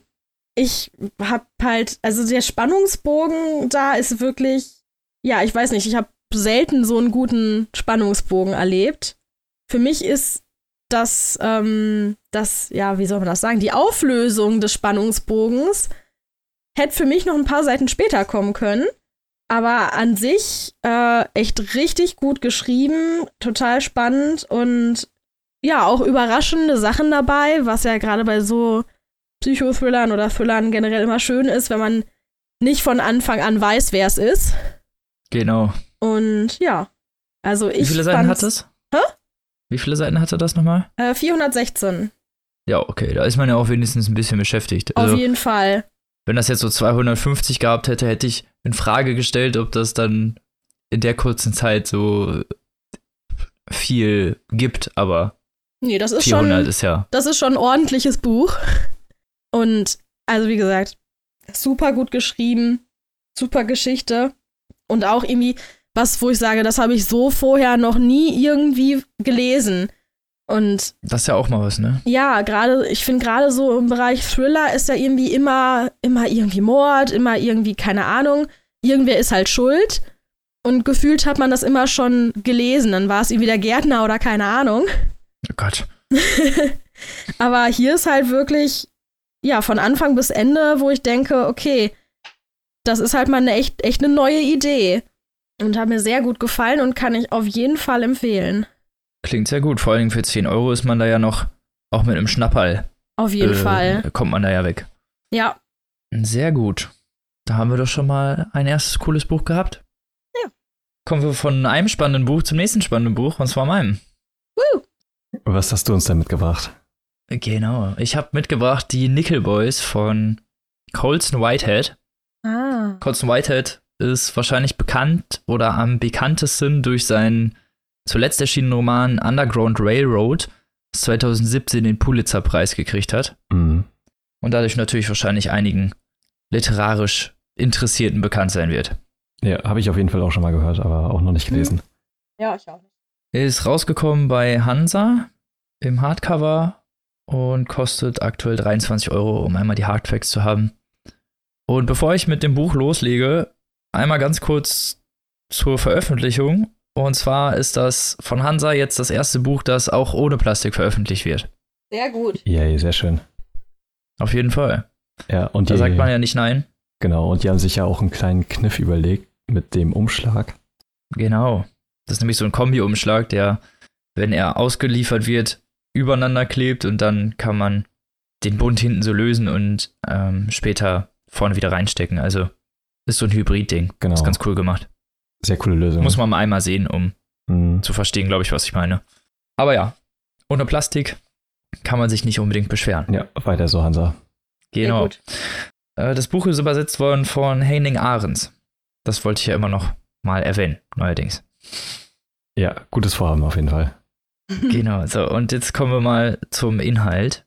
ich hab halt, also der Spannungsbogen da ist wirklich, ja, ich weiß nicht, ich habe selten so einen guten Spannungsbogen erlebt. Für mich ist das, ähm, das, ja, wie soll man das sagen, die Auflösung des Spannungsbogens hätte für mich noch ein paar Seiten später kommen können. Aber an sich äh, echt richtig gut geschrieben, total spannend und ja, auch überraschende Sachen dabei, was ja gerade bei so Psychothrillern oder Thrillern generell immer schön ist, wenn man nicht von Anfang an weiß, wer es ist.
Genau.
Und ja, also ich.
Wie viele Seiten hat es?
Hä?
Wie viele Seiten hatte das nochmal?
Äh, 416.
Ja, okay, da ist man ja auch wenigstens ein bisschen beschäftigt.
Also, Auf jeden Fall.
Wenn das jetzt so 250 gehabt hätte, hätte ich in Frage gestellt, ob das dann in der kurzen Zeit so viel gibt, aber
nee, das ist
400
schon,
ist ja.
Das ist schon ein ordentliches Buch. Und also wie gesagt, super gut geschrieben, super Geschichte und auch irgendwie was, wo ich sage, das habe ich so vorher noch nie irgendwie gelesen. Und
das ist ja auch mal was, ne?
Ja, gerade, ich finde gerade so im Bereich Thriller ist ja irgendwie immer, immer irgendwie Mord, immer irgendwie, keine Ahnung, irgendwer ist halt schuld. Und gefühlt hat man das immer schon gelesen. Dann war es irgendwie der Gärtner oder keine Ahnung.
Oh Gott.
Aber hier ist halt wirklich, ja, von Anfang bis Ende, wo ich denke, okay, das ist halt mal eine echt, echt eine neue Idee. Und hat mir sehr gut gefallen und kann ich auf jeden Fall empfehlen.
Klingt sehr gut. Vor allem für 10 Euro ist man da ja noch, auch mit einem Schnapperl.
Auf jeden äh, Fall.
Kommt man da ja weg.
Ja.
Sehr gut. Da haben wir doch schon mal ein erstes cooles Buch gehabt.
Ja.
Kommen wir von einem spannenden Buch zum nächsten spannenden Buch, und zwar meinem.
Woo.
Was hast du uns denn mitgebracht?
Genau. Ich habe mitgebracht die Nickel Boys von Colson Whitehead.
Ah.
Colson Whitehead ist wahrscheinlich bekannt oder am bekanntesten durch seinen zuletzt erschienenen Roman Underground Railroad, das 2017 den Pulitzer-Preis gekriegt hat.
Mhm.
Und dadurch natürlich wahrscheinlich einigen literarisch Interessierten bekannt sein wird.
Ja, habe ich auf jeden Fall auch schon mal gehört, aber auch noch nicht gelesen.
Ja, ich auch nicht.
Er ist rausgekommen bei Hansa im Hardcover und kostet aktuell 23 Euro, um einmal die Hardfacts zu haben. Und bevor ich mit dem Buch loslege, einmal ganz kurz zur Veröffentlichung. Und zwar ist das von Hansa jetzt das erste Buch, das auch ohne Plastik veröffentlicht wird.
Sehr gut.
Ja, sehr schön.
Auf jeden Fall.
Ja, und
da
die,
sagt man ja nicht nein.
Genau, und die haben sich ja auch einen kleinen Kniff überlegt mit dem Umschlag.
Genau. Das ist nämlich so ein Kombi-Umschlag, der, wenn er ausgeliefert wird, übereinander klebt und dann kann man den Bund hinten so lösen und ähm, später vorne wieder reinstecken. Also ist so ein Hybrid-Ding.
Genau.
Ist ganz cool gemacht.
Sehr coole Lösung.
Muss man mal einmal sehen, um
mhm.
zu verstehen, glaube ich, was ich meine. Aber ja, ohne Plastik kann man sich nicht unbedingt beschweren.
Ja, weiter so, Hansa.
Genau. Äh, das Buch ist übersetzt worden von Henning Ahrens. Das wollte ich ja immer noch mal erwähnen, neuerdings.
Ja, gutes Vorhaben auf jeden Fall.
genau, so, und jetzt kommen wir mal zum Inhalt.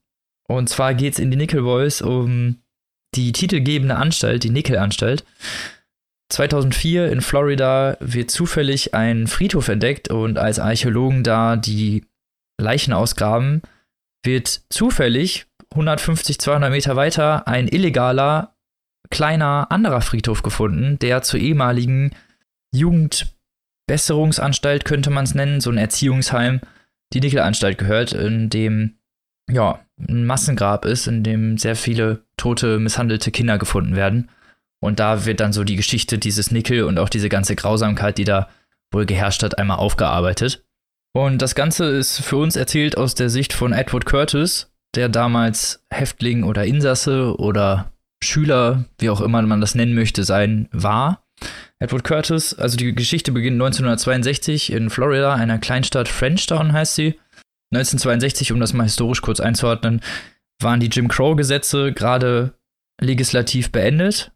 Und zwar geht es in die Nickel Boys um die titelgebende Anstalt, die Nickel-Anstalt. 2004 in Florida wird zufällig ein Friedhof entdeckt und als Archäologen da die Leichen ausgraben, wird zufällig 150, 200 Meter weiter ein illegaler, kleiner anderer Friedhof gefunden, der zur ehemaligen Jugendbesserungsanstalt, könnte man es nennen, so ein Erziehungsheim, die Nickelanstalt gehört, in dem ja, ein Massengrab ist, in dem sehr viele tote, misshandelte Kinder gefunden werden. Und da wird dann so die Geschichte dieses Nickel und auch diese ganze Grausamkeit, die da wohl geherrscht hat, einmal aufgearbeitet. Und das Ganze ist für uns erzählt aus der Sicht von Edward Curtis, der damals Häftling oder Insasse oder Schüler, wie auch immer man das nennen möchte, sein war. Edward Curtis, also die Geschichte beginnt 1962 in Florida, einer Kleinstadt Frenchtown heißt sie. 1962, um das mal historisch kurz einzuordnen, waren die Jim Crow-Gesetze gerade legislativ beendet.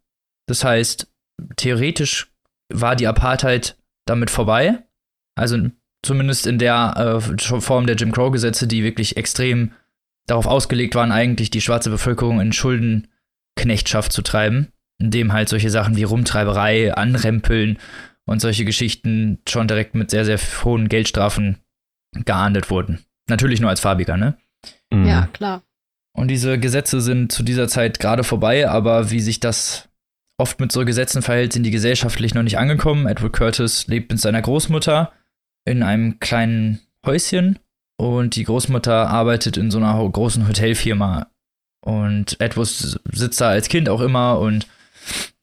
Das heißt, theoretisch war die Apartheid damit vorbei. Also zumindest in der äh, Form der Jim Crow-Gesetze, die wirklich extrem darauf ausgelegt waren, eigentlich die schwarze Bevölkerung in Schuldenknechtschaft zu treiben, indem halt solche Sachen wie Rumtreiberei, Anrempeln und solche Geschichten schon direkt mit sehr, sehr hohen Geldstrafen geahndet wurden. Natürlich nur als Farbiger, ne?
Mhm. Ja, klar.
Und diese Gesetze sind zu dieser Zeit gerade vorbei, aber wie sich das oft mit so Gesetzen verhält, sind die gesellschaftlich noch nicht angekommen. Edward Curtis lebt mit seiner Großmutter in einem kleinen Häuschen und die Großmutter arbeitet in so einer großen Hotelfirma. Und Edward sitzt da als Kind auch immer und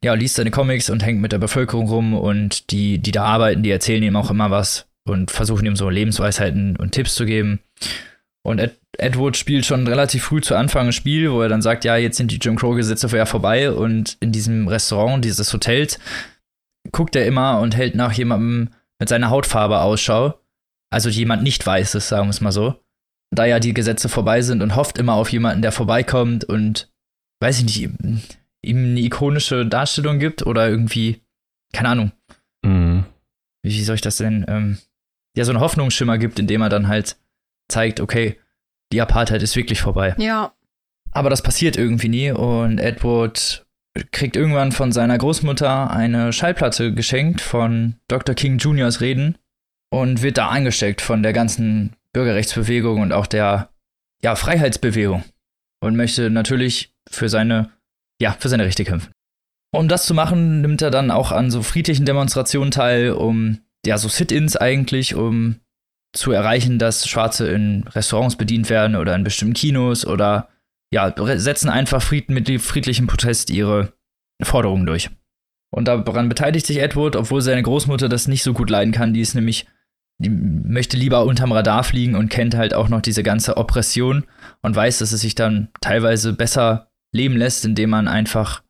ja, liest seine Comics und hängt mit der Bevölkerung rum und die, die da arbeiten, die erzählen ihm auch immer was und versuchen ihm so Lebensweisheiten und Tipps zu geben. Und Ed, Edward spielt schon relativ früh zu Anfang ein Spiel, wo er dann sagt, ja, jetzt sind die Jim Crow-Gesetze ja vorbei und in diesem Restaurant dieses Hotels guckt er immer und hält nach jemandem mit seiner Hautfarbe Ausschau. Also jemand nicht weißes, sagen wir es mal so. Da ja die Gesetze vorbei sind und hofft immer auf jemanden, der vorbeikommt und, weiß ich nicht, ihm eine ikonische Darstellung gibt oder irgendwie, keine Ahnung. Mhm. Wie, wie soll ich das denn? Ähm, ja, so einen Hoffnungsschimmer gibt, indem er dann halt zeigt, okay, die Apartheid ist wirklich vorbei.
Ja.
Aber das passiert irgendwie nie und Edward kriegt irgendwann von seiner Großmutter eine Schallplatte geschenkt von Dr. King Juniors Reden und wird da angesteckt von der ganzen Bürgerrechtsbewegung und auch der ja, Freiheitsbewegung und möchte natürlich für seine ja, für seine Rechte kämpfen. Um das zu machen, nimmt er dann auch an so friedlichen Demonstrationen teil, um ja so Sit-ins eigentlich, um zu erreichen, dass Schwarze in Restaurants bedient werden oder in bestimmten Kinos oder ja, setzen einfach Frieden mit friedlichem Protest ihre Forderungen durch. Und daran beteiligt sich Edward, obwohl seine Großmutter das nicht so gut leiden kann. Die ist nämlich, die möchte lieber unterm Radar fliegen und kennt halt auch noch diese ganze Oppression und weiß, dass es sich dann teilweise besser leben lässt, indem man einfach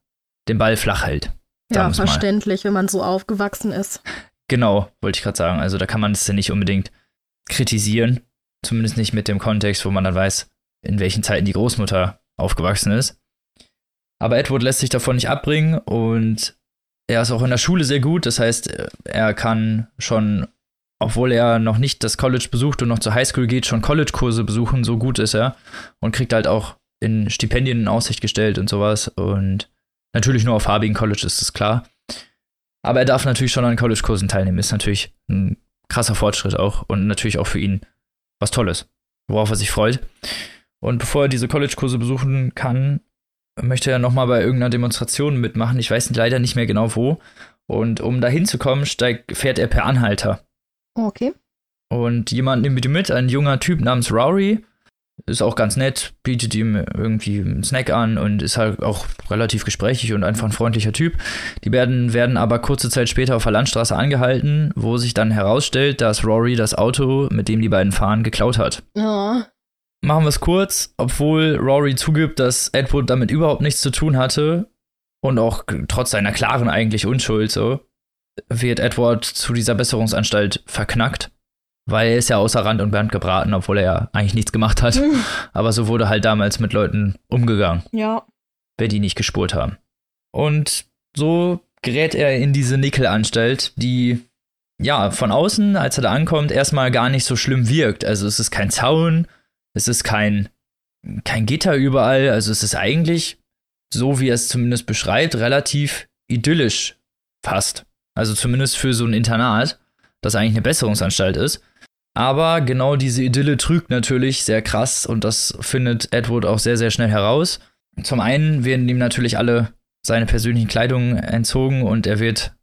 den Ball flach hält.
Ja, verständlich, wenn man so aufgewachsen ist.
Genau, wollte ich gerade sagen. Also da kann man es ja nicht unbedingt kritisieren. Zumindest nicht mit dem Kontext, wo man dann weiß, in welchen Zeiten die Großmutter aufgewachsen ist. Aber Edward lässt sich davon nicht abbringen und er ist auch in der Schule sehr gut. Das heißt, er kann schon, obwohl er noch nicht das College besucht und noch zur Highschool geht, schon College-Kurse besuchen. So gut ist er und kriegt halt auch in Stipendien in Aussicht gestellt und sowas. Und natürlich nur auf farbigen College ist das klar. Aber er darf natürlich schon an College-Kursen teilnehmen. Ist natürlich ein krasser Fortschritt auch und natürlich auch für ihn was Tolles, worauf er sich freut. Und bevor er diese College-Kurse besuchen kann, möchte er nochmal bei irgendeiner Demonstration mitmachen. Ich weiß leider nicht mehr genau wo. Und um da hinzukommen, steigt, fährt er per Anhalter.
Okay.
Und jemand nimmt mit ihm mit, ein junger Typ namens Rory, ist auch ganz nett, bietet ihm irgendwie einen Snack an und ist halt auch relativ gesprächig und einfach ein freundlicher Typ. Die werden, werden aber kurze Zeit später auf der Landstraße angehalten, wo sich dann herausstellt, dass Rory das Auto, mit dem die beiden fahren, geklaut hat.
Ja.
Machen wir es kurz, obwohl Rory zugibt, dass Edward damit überhaupt nichts zu tun hatte und auch trotz seiner klaren eigentlich Unschuld so, wird Edward zu dieser Besserungsanstalt verknackt weil er ist ja außer Rand und Band gebraten, obwohl er ja eigentlich nichts gemacht hat. Mhm. Aber so wurde halt damals mit Leuten umgegangen.
Ja.
Wer die nicht gespurt haben. Und so gerät er in diese Nickelanstalt, die ja von außen, als er da ankommt, erstmal gar nicht so schlimm wirkt. Also es ist kein Zaun, es ist kein, kein Gitter überall. Also es ist eigentlich, so wie er es zumindest beschreibt, relativ idyllisch fast. Also zumindest für so ein Internat, das eigentlich eine Besserungsanstalt ist. Aber genau diese Idylle trügt natürlich sehr krass und das findet Edward auch sehr, sehr schnell heraus. Zum einen werden ihm natürlich alle seine persönlichen Kleidungen entzogen und er wird,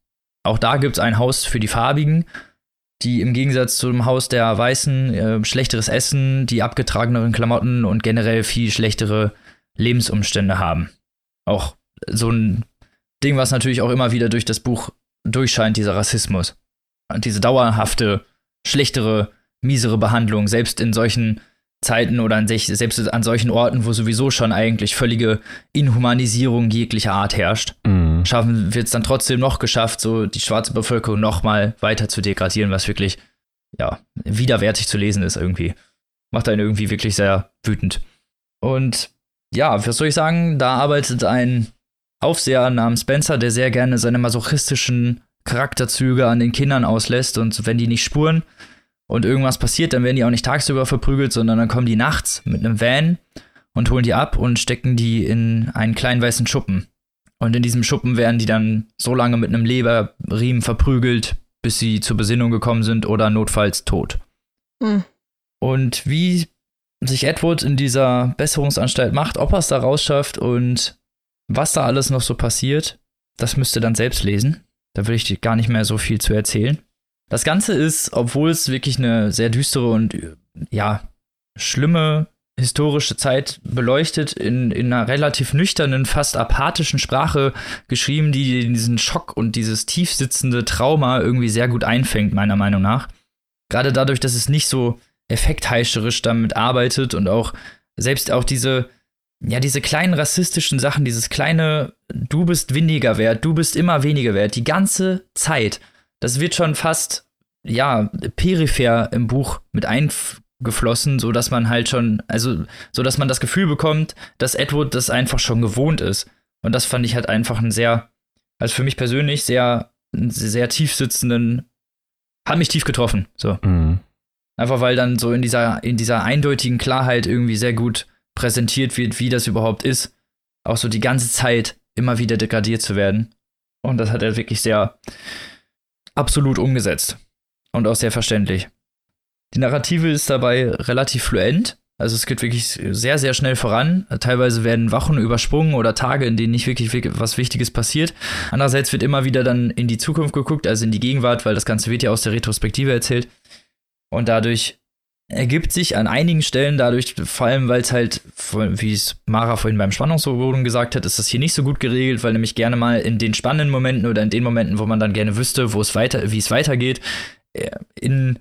auch da gibt es ein Haus für die Farbigen, die im Gegensatz zum Haus der Weißen äh, schlechteres Essen, die abgetrageneren Klamotten und generell viel schlechtere Lebensumstände haben. Auch so ein Ding, was natürlich auch immer wieder durch das Buch durchscheint, dieser Rassismus. Diese dauerhafte, schlechtere miesere Behandlung, selbst in solchen Zeiten oder an sich, selbst an solchen Orten, wo sowieso schon eigentlich völlige Inhumanisierung jeglicher Art herrscht, mhm. schaffen wird es dann trotzdem noch geschafft, so die schwarze Bevölkerung noch mal weiter zu degradieren, was wirklich ja widerwärtig zu lesen ist irgendwie. Macht einen irgendwie wirklich sehr wütend. Und ja, was soll ich sagen? Da arbeitet ein Aufseher namens Spencer, der sehr gerne seine masochistischen Charakterzüge an den Kindern auslässt und wenn die nicht spuren, und irgendwas passiert, dann werden die auch nicht tagsüber verprügelt, sondern dann kommen die nachts mit einem Van und holen die ab und stecken die in einen kleinen weißen Schuppen. Und in diesem Schuppen werden die dann so lange mit einem Leberriemen verprügelt, bis sie zur Besinnung gekommen sind oder notfalls tot. Mhm. Und wie sich Edward in dieser Besserungsanstalt macht, ob er es da rausschafft und was da alles noch so passiert, das müsst ihr dann selbst lesen. Da will ich gar nicht mehr so viel zu erzählen. Das Ganze ist, obwohl es wirklich eine sehr düstere und ja, schlimme historische Zeit beleuchtet, in, in einer relativ nüchternen, fast apathischen Sprache geschrieben, die diesen Schock und dieses tiefsitzende Trauma irgendwie sehr gut einfängt, meiner Meinung nach. Gerade dadurch, dass es nicht so effektheischerisch damit arbeitet und auch selbst auch diese, ja, diese kleinen rassistischen Sachen, dieses kleine, du bist weniger wert, du bist immer weniger wert, die ganze Zeit, das wird schon fast, ja, peripher im Buch mit einfließen geflossen, so dass man halt schon, also so dass man das Gefühl bekommt, dass Edward das einfach schon gewohnt ist. Und das fand ich halt einfach einen sehr, also für mich persönlich sehr, sehr tief sitzenden, hat mich tief getroffen. So. Mhm. Einfach weil dann so in dieser, in dieser eindeutigen Klarheit irgendwie sehr gut präsentiert wird, wie das überhaupt ist. Auch so die ganze Zeit immer wieder degradiert zu werden. Und das hat er wirklich sehr absolut umgesetzt. Und auch sehr verständlich. Die Narrative ist dabei relativ fluent. Also es geht wirklich sehr, sehr schnell voran. Teilweise werden Wochen übersprungen oder Tage, in denen nicht wirklich was Wichtiges passiert. Andererseits wird immer wieder dann in die Zukunft geguckt, also in die Gegenwart, weil das Ganze wird ja aus der Retrospektive erzählt. Und dadurch ergibt sich an einigen Stellen dadurch, vor allem weil es halt, wie es Mara vorhin beim Spannungsboden gesagt hat, ist das hier nicht so gut geregelt, weil nämlich gerne mal in den spannenden Momenten oder in den Momenten, wo man dann gerne wüsste, wo es weiter, wie es weitergeht, äh, in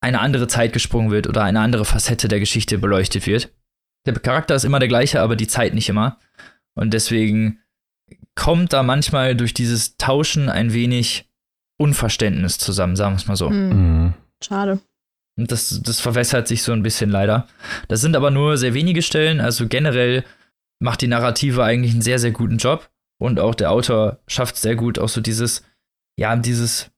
eine andere Zeit gesprungen wird oder eine andere Facette der Geschichte beleuchtet wird. Der Charakter ist immer der gleiche, aber die Zeit nicht immer. Und deswegen kommt da manchmal durch dieses Tauschen ein wenig Unverständnis zusammen, sagen wir es mal so.
Mhm. Schade.
Und das, das verwässert sich so ein bisschen leider. Das sind aber nur sehr wenige Stellen. Also generell macht die Narrative eigentlich einen sehr, sehr guten Job. Und auch der Autor schafft sehr gut, auch so dieses, ja, dieses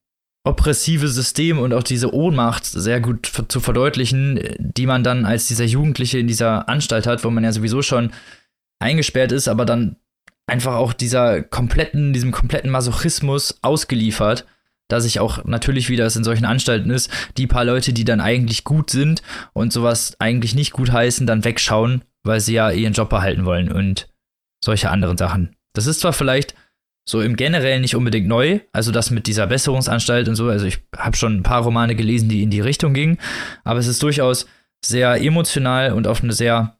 oppressive System und auch diese Ohnmacht sehr gut zu verdeutlichen, die man dann als dieser Jugendliche in dieser Anstalt hat, wo man ja sowieso schon eingesperrt ist, aber dann einfach auch dieser kompletten, diesem kompletten Masochismus ausgeliefert, da sich auch natürlich, wie das in solchen Anstalten ist, die paar Leute, die dann eigentlich gut sind und sowas eigentlich nicht gut heißen, dann wegschauen, weil sie ja ihren Job behalten wollen und solche anderen Sachen. Das ist zwar vielleicht so im Generellen nicht unbedingt neu. Also das mit dieser Besserungsanstalt und so. Also ich habe schon ein paar Romane gelesen, die in die Richtung gingen. Aber es ist durchaus sehr emotional und auf eine sehr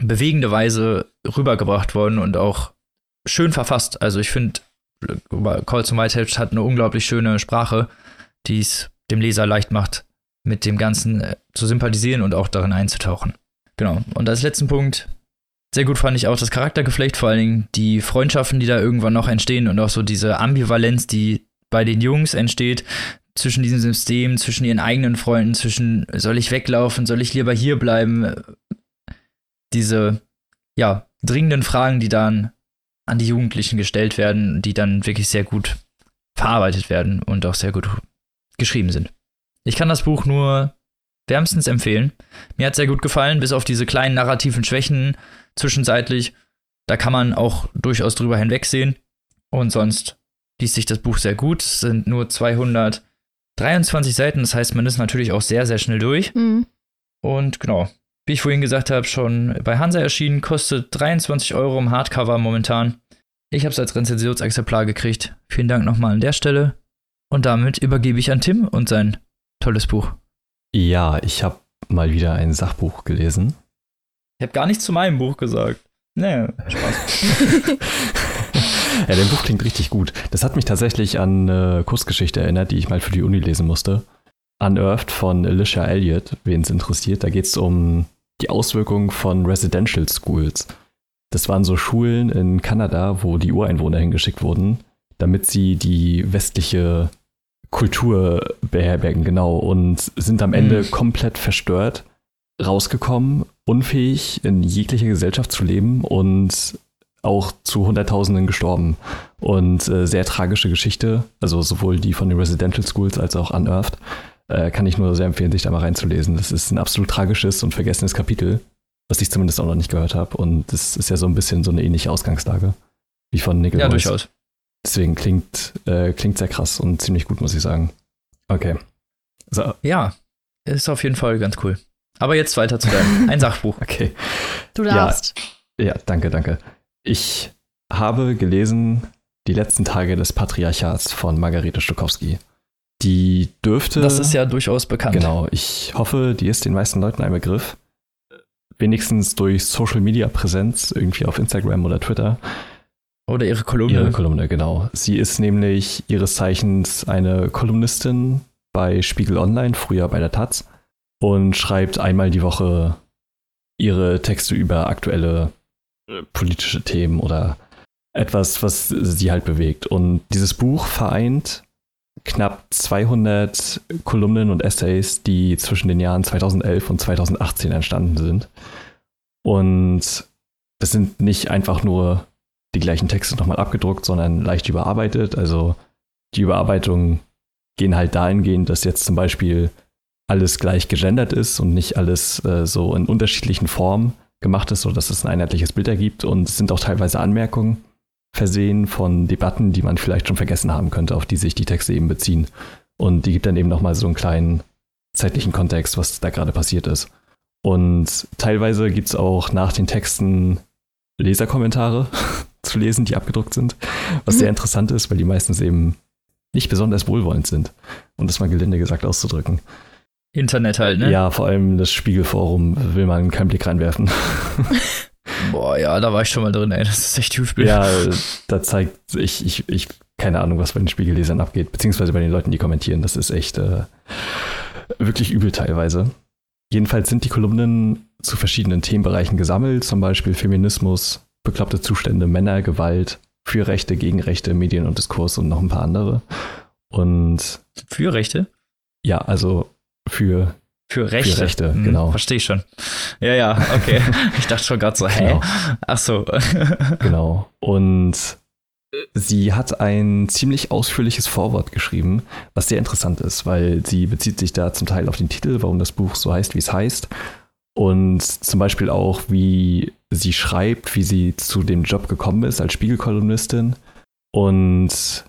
bewegende Weise rübergebracht worden und auch schön verfasst. Also ich finde, Call to Whitehead hat eine unglaublich schöne Sprache, die es dem Leser leicht macht, mit dem Ganzen äh, zu sympathisieren und auch darin einzutauchen. Genau. Und als letzten Punkt sehr gut fand ich auch das Charaktergeflecht, vor allen Dingen die Freundschaften, die da irgendwann noch entstehen und auch so diese Ambivalenz, die bei den Jungs entsteht zwischen diesem System, zwischen ihren eigenen Freunden, zwischen soll ich weglaufen, soll ich lieber hier bleiben. Diese, ja, dringenden Fragen, die dann an die Jugendlichen gestellt werden, die dann wirklich sehr gut verarbeitet werden und auch sehr gut geschrieben sind. Ich kann das Buch nur wärmstens empfehlen. Mir hat sehr gut gefallen, bis auf diese kleinen narrativen Schwächen zwischenzeitlich. Da kann man auch durchaus drüber hinwegsehen. Und sonst liest sich das Buch sehr gut. Es sind nur 223 Seiten, das heißt, man ist natürlich auch sehr, sehr schnell durch. Mhm. Und genau, wie ich vorhin gesagt habe, schon bei Hansa erschienen, kostet 23 Euro im Hardcover momentan. Ich habe es als Rezensionsexemplar gekriegt. Vielen Dank nochmal an der Stelle. Und damit übergebe ich an Tim und sein tolles Buch.
Ja, ich habe mal wieder ein Sachbuch gelesen.
Ich habe gar nichts zu meinem Buch gesagt. Nee, Spaß.
ja, dein Buch klingt richtig gut. Das hat mich tatsächlich an eine Kursgeschichte erinnert, die ich mal für die Uni lesen musste. Unearthed von Alicia Elliott, wen es interessiert. Da geht es um die Auswirkungen von Residential Schools. Das waren so Schulen in Kanada, wo die Ureinwohner hingeschickt wurden, damit sie die westliche Kultur beherbergen, genau, und sind am Ende mhm. komplett verstört rausgekommen, unfähig in jeglicher Gesellschaft zu leben und auch zu Hunderttausenden gestorben. Und äh, sehr tragische Geschichte, also sowohl die von den Residential Schools als auch Unearthed, äh, kann ich nur sehr empfehlen, sich da mal reinzulesen. Das ist ein absolut tragisches und vergessenes Kapitel, was ich zumindest auch noch nicht gehört habe. Und das ist ja so ein bisschen so eine ähnliche Ausgangslage wie von Nickel.
Ja, durchaus.
Deswegen klingt, äh, klingt sehr krass und ziemlich gut, muss ich sagen. Okay.
So. Ja, ist auf jeden Fall ganz cool. Aber jetzt weiter zu deinem ein Sachbuch.
Okay.
Du darfst.
Ja, ja, danke, danke. Ich habe gelesen Die letzten Tage des Patriarchats von Margarete Stokowski. Die dürfte.
Das ist ja durchaus bekannt.
Genau. Ich hoffe, die ist den meisten Leuten ein Begriff. Wenigstens durch Social Media Präsenz, irgendwie auf Instagram oder Twitter.
Oder ihre Kolumne.
Ihre Kolumne, genau. Sie ist nämlich ihres Zeichens eine Kolumnistin bei Spiegel Online, früher bei der Taz, und schreibt einmal die Woche ihre Texte über aktuelle äh, politische Themen oder etwas, was sie halt bewegt. Und dieses Buch vereint knapp 200 Kolumnen und Essays, die zwischen den Jahren 2011 und 2018 entstanden sind. Und das sind nicht einfach nur die gleichen Texte nochmal abgedruckt, sondern leicht überarbeitet. Also die Überarbeitungen gehen halt dahingehend, dass jetzt zum Beispiel alles gleich gegendert ist und nicht alles äh, so in unterschiedlichen Formen gemacht ist, sodass es ein einheitliches Bild ergibt. Und es sind auch teilweise Anmerkungen versehen von Debatten, die man vielleicht schon vergessen haben könnte, auf die sich die Texte eben beziehen. Und die gibt dann eben nochmal so einen kleinen zeitlichen Kontext, was da gerade passiert ist. Und teilweise gibt es auch nach den Texten Leserkommentare zu lesen, die abgedruckt sind, was mhm. sehr interessant ist, weil die meistens eben nicht besonders wohlwollend sind, um das mal gelinde gesagt auszudrücken.
Internet halt, ne?
Ja, vor allem das Spiegelforum will man keinen Blick reinwerfen.
Boah, ja, da war ich schon mal drin, ey. Das ist echt übel.
Ja, da zeigt ich, ich, ich, keine Ahnung, was bei den Spiegellesern abgeht, beziehungsweise bei den Leuten, die kommentieren. Das ist echt äh, wirklich übel teilweise. Jedenfalls sind die Kolumnen zu verschiedenen Themenbereichen gesammelt, zum Beispiel Feminismus, bekloppte Zustände, Männer, Gewalt, für Rechte, gegen Rechte, Medien und Diskurs und noch ein paar andere. Und
für Rechte?
Ja, also für
für Rechte. Für
Rechte, hm, genau.
Verstehe ich schon. Ja, ja, okay. ich dachte schon gerade so, hä? Genau. Ach so.
genau. Und sie hat ein ziemlich ausführliches Vorwort geschrieben, was sehr interessant ist, weil sie bezieht sich da zum Teil auf den Titel, warum das Buch so heißt, wie es heißt. Und zum Beispiel auch, wie sie schreibt, wie sie zu dem Job gekommen ist als Spiegelkolumnistin und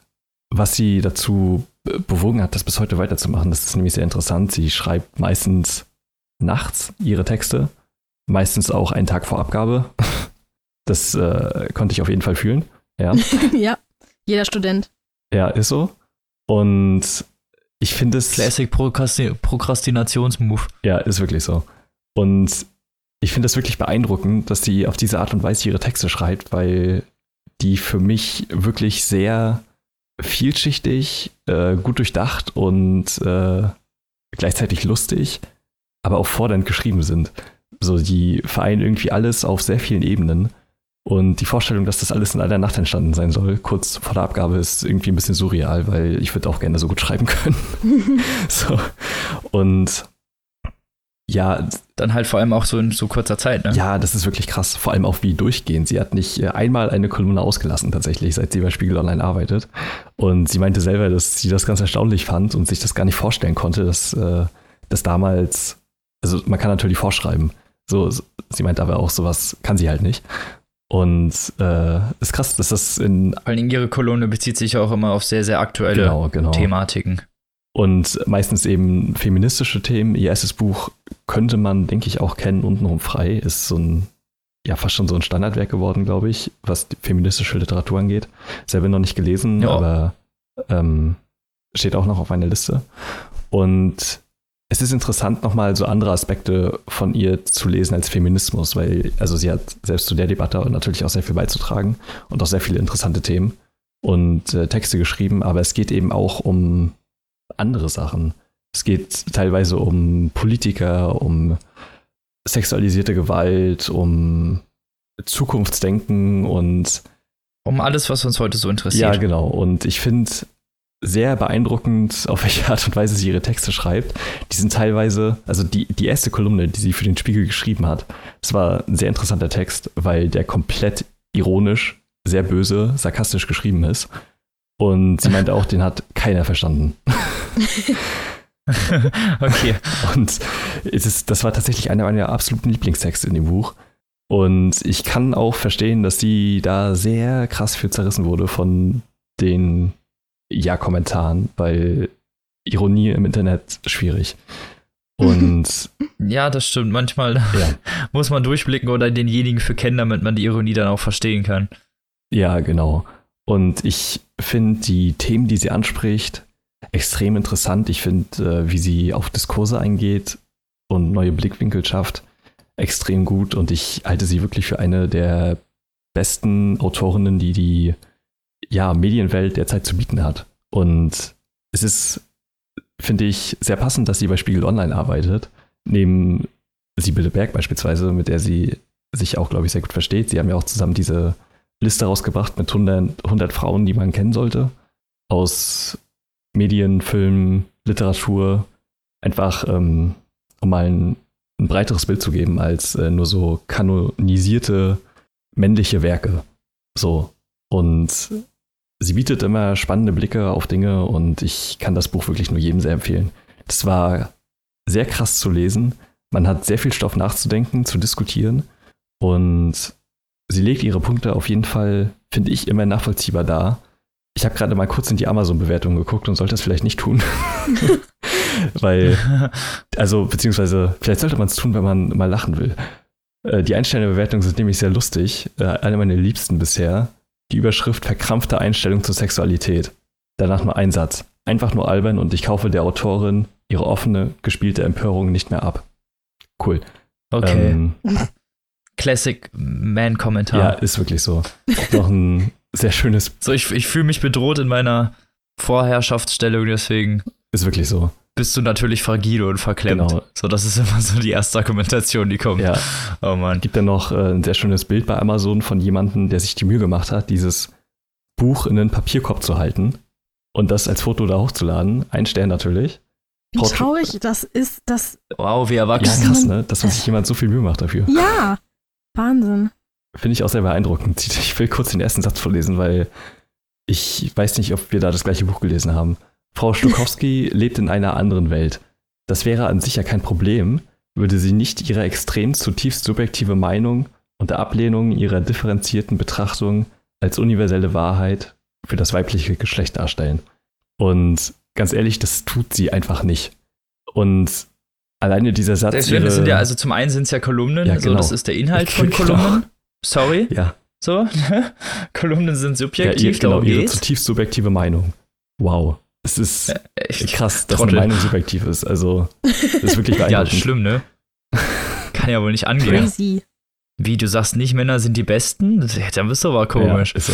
was sie dazu bewogen hat, das bis heute weiterzumachen. Das ist nämlich sehr interessant. Sie schreibt meistens nachts ihre Texte, meistens auch einen Tag vor Abgabe. Das äh, konnte ich auf jeden Fall fühlen. Ja.
ja, jeder Student.
Ja, ist so. Und ich finde es.
Classic Prokrasti Prokrastinationsmove.
Ja, ist wirklich so. Und ich finde es wirklich beeindruckend, dass sie auf diese Art und Weise ihre Texte schreibt, weil die für mich wirklich sehr vielschichtig, äh, gut durchdacht und äh, gleichzeitig lustig, aber auch fordernd geschrieben sind. So, die vereinen irgendwie alles auf sehr vielen Ebenen. Und die Vorstellung, dass das alles in einer Nacht entstanden sein soll, kurz vor der Abgabe, ist irgendwie ein bisschen surreal, weil ich würde auch gerne so gut schreiben können. so. Und ja.
Dann halt vor allem auch so in so kurzer Zeit, ne?
Ja, das ist wirklich krass. Vor allem auch wie durchgehend. Sie hat nicht äh, einmal eine Kolumne ausgelassen, tatsächlich, seit sie bei Spiegel Online arbeitet. Und sie meinte selber, dass sie das ganz erstaunlich fand und sich das gar nicht vorstellen konnte, dass äh, das damals, also man kann natürlich vorschreiben. So, sie meint aber auch, sowas kann sie halt nicht. Und äh, ist krass, dass das in.
Vor allem ihre Kolumne bezieht sich auch immer auf sehr, sehr aktuelle genau, genau. Thematiken.
Und meistens eben feministische Themen. Ihr erstes Buch könnte man, denke ich, auch kennen, Untenrum frei. Ist so ein, ja, fast schon so ein Standardwerk geworden, glaube ich, was feministische Literatur angeht. Selber noch nicht gelesen, ja. aber ähm, steht auch noch auf meiner Liste. Und es ist interessant, nochmal so andere Aspekte von ihr zu lesen als Feminismus, weil, also sie hat selbst zu der Debatte natürlich auch sehr viel beizutragen und auch sehr viele interessante Themen und äh, Texte geschrieben, aber es geht eben auch um andere Sachen. Es geht teilweise um Politiker, um sexualisierte Gewalt, um Zukunftsdenken und
um alles, was uns heute so interessiert.
Ja, genau. Und ich finde sehr beeindruckend, auf welche Art und Weise sie ihre Texte schreibt. Die sind teilweise, also die, die erste Kolumne, die sie für den Spiegel geschrieben hat, das war ein sehr interessanter Text, weil der komplett ironisch, sehr böse, sarkastisch geschrieben ist. Und sie meinte auch, den hat keiner verstanden.
okay.
Und es ist, das war tatsächlich einer meiner absoluten Lieblingstexte in dem Buch. Und ich kann auch verstehen, dass sie da sehr krass für zerrissen wurde von den Ja-Kommentaren, weil Ironie im Internet schwierig. Und
ja, das stimmt. Manchmal ja. muss man durchblicken oder denjenigen für kennen, damit man die Ironie dann auch verstehen kann.
Ja, genau. Und ich finde die Themen, die sie anspricht, extrem interessant. Ich finde, äh, wie sie auf Diskurse eingeht und neue Blickwinkel schafft, extrem gut. Und ich halte sie wirklich für eine der besten Autorinnen, die die ja, Medienwelt derzeit zu bieten hat. Und es ist finde ich sehr passend, dass sie bei Spiegel Online arbeitet. Neben Sibylle Berg beispielsweise, mit der sie sich auch, glaube ich, sehr gut versteht. Sie haben ja auch zusammen diese Liste rausgebracht mit 100, 100 Frauen, die man kennen sollte. Aus Medien, Film, Literatur. Einfach, ähm, um mal ein, ein, breiteres Bild zu geben, als äh, nur so kanonisierte männliche Werke. So. Und sie bietet immer spannende Blicke auf Dinge und ich kann das Buch wirklich nur jedem sehr empfehlen. Das war sehr krass zu lesen. Man hat sehr viel Stoff nachzudenken, zu diskutieren und sie legt ihre Punkte auf jeden Fall, finde ich, immer nachvollziehbar dar. Ich habe gerade mal kurz in die Amazon-Bewertung geguckt und sollte das vielleicht nicht tun. Weil, also, beziehungsweise, vielleicht sollte man es tun, wenn man mal lachen will. Äh, die Einsterne-Bewertungen sind nämlich sehr lustig. Äh, eine meiner liebsten bisher. Die Überschrift verkrampfte Einstellung zur Sexualität. Danach nur ein Satz. Einfach nur albern und ich kaufe der Autorin ihre offene, gespielte Empörung nicht mehr ab. Cool.
Okay. Ähm, Classic Man-Kommentar.
Ja, ist wirklich so. Noch ein sehr schönes.
So, ich, ich fühle mich bedroht in meiner Vorherrschaftsstellung, deswegen.
Ist wirklich so
bist du natürlich fragil und verklemmt. Genau. So, das ist immer so die erste Argumentation, die kommt.
Ja. Oh Mann. Gibt dann noch äh, ein sehr schönes Bild bei Amazon von jemandem, der sich die Mühe gemacht hat, dieses Buch in einen Papierkorb zu halten und das als Foto da hochzuladen. Ein Stern natürlich.
Wie traurig das ist, das.
Wow, wie erwachsen.
Ja, krass, ne? Dass sich jemand so viel Mühe macht dafür.
Ja, Wahnsinn.
Finde ich auch sehr beeindruckend. Ich will kurz den ersten Satz vorlesen, weil ich weiß nicht, ob wir da das gleiche Buch gelesen haben. Frau Stokowski lebt in einer anderen Welt. Das wäre an sich ja kein Problem, würde sie nicht ihre extrem zutiefst subjektive Meinung und Ablehnung ihrer differenzierten Betrachtung als universelle Wahrheit für das weibliche Geschlecht darstellen. Und ganz ehrlich, das tut sie einfach nicht. Und alleine dieser Satz.
Deswegen, ihre, sind ja, also zum einen sind es ja Kolumnen, ja, genau. so das ist der Inhalt von genau. Sorry.
Ja.
So, Kolumnen sind subjektiv,
ja, ihr, genau, ihre zutiefst subjektive Meinung. Wow. Es ist Echt? krass, dass Trottel. eine Meinung subjektiv ist. Also, das ist wirklich beeindruckend.
ja, das ist schlimm, ne? Kann ja wohl nicht angehen. Crazy. Wie, du sagst nicht, Männer sind die Besten? Das, dann bist du aber komisch. Ja, ist so.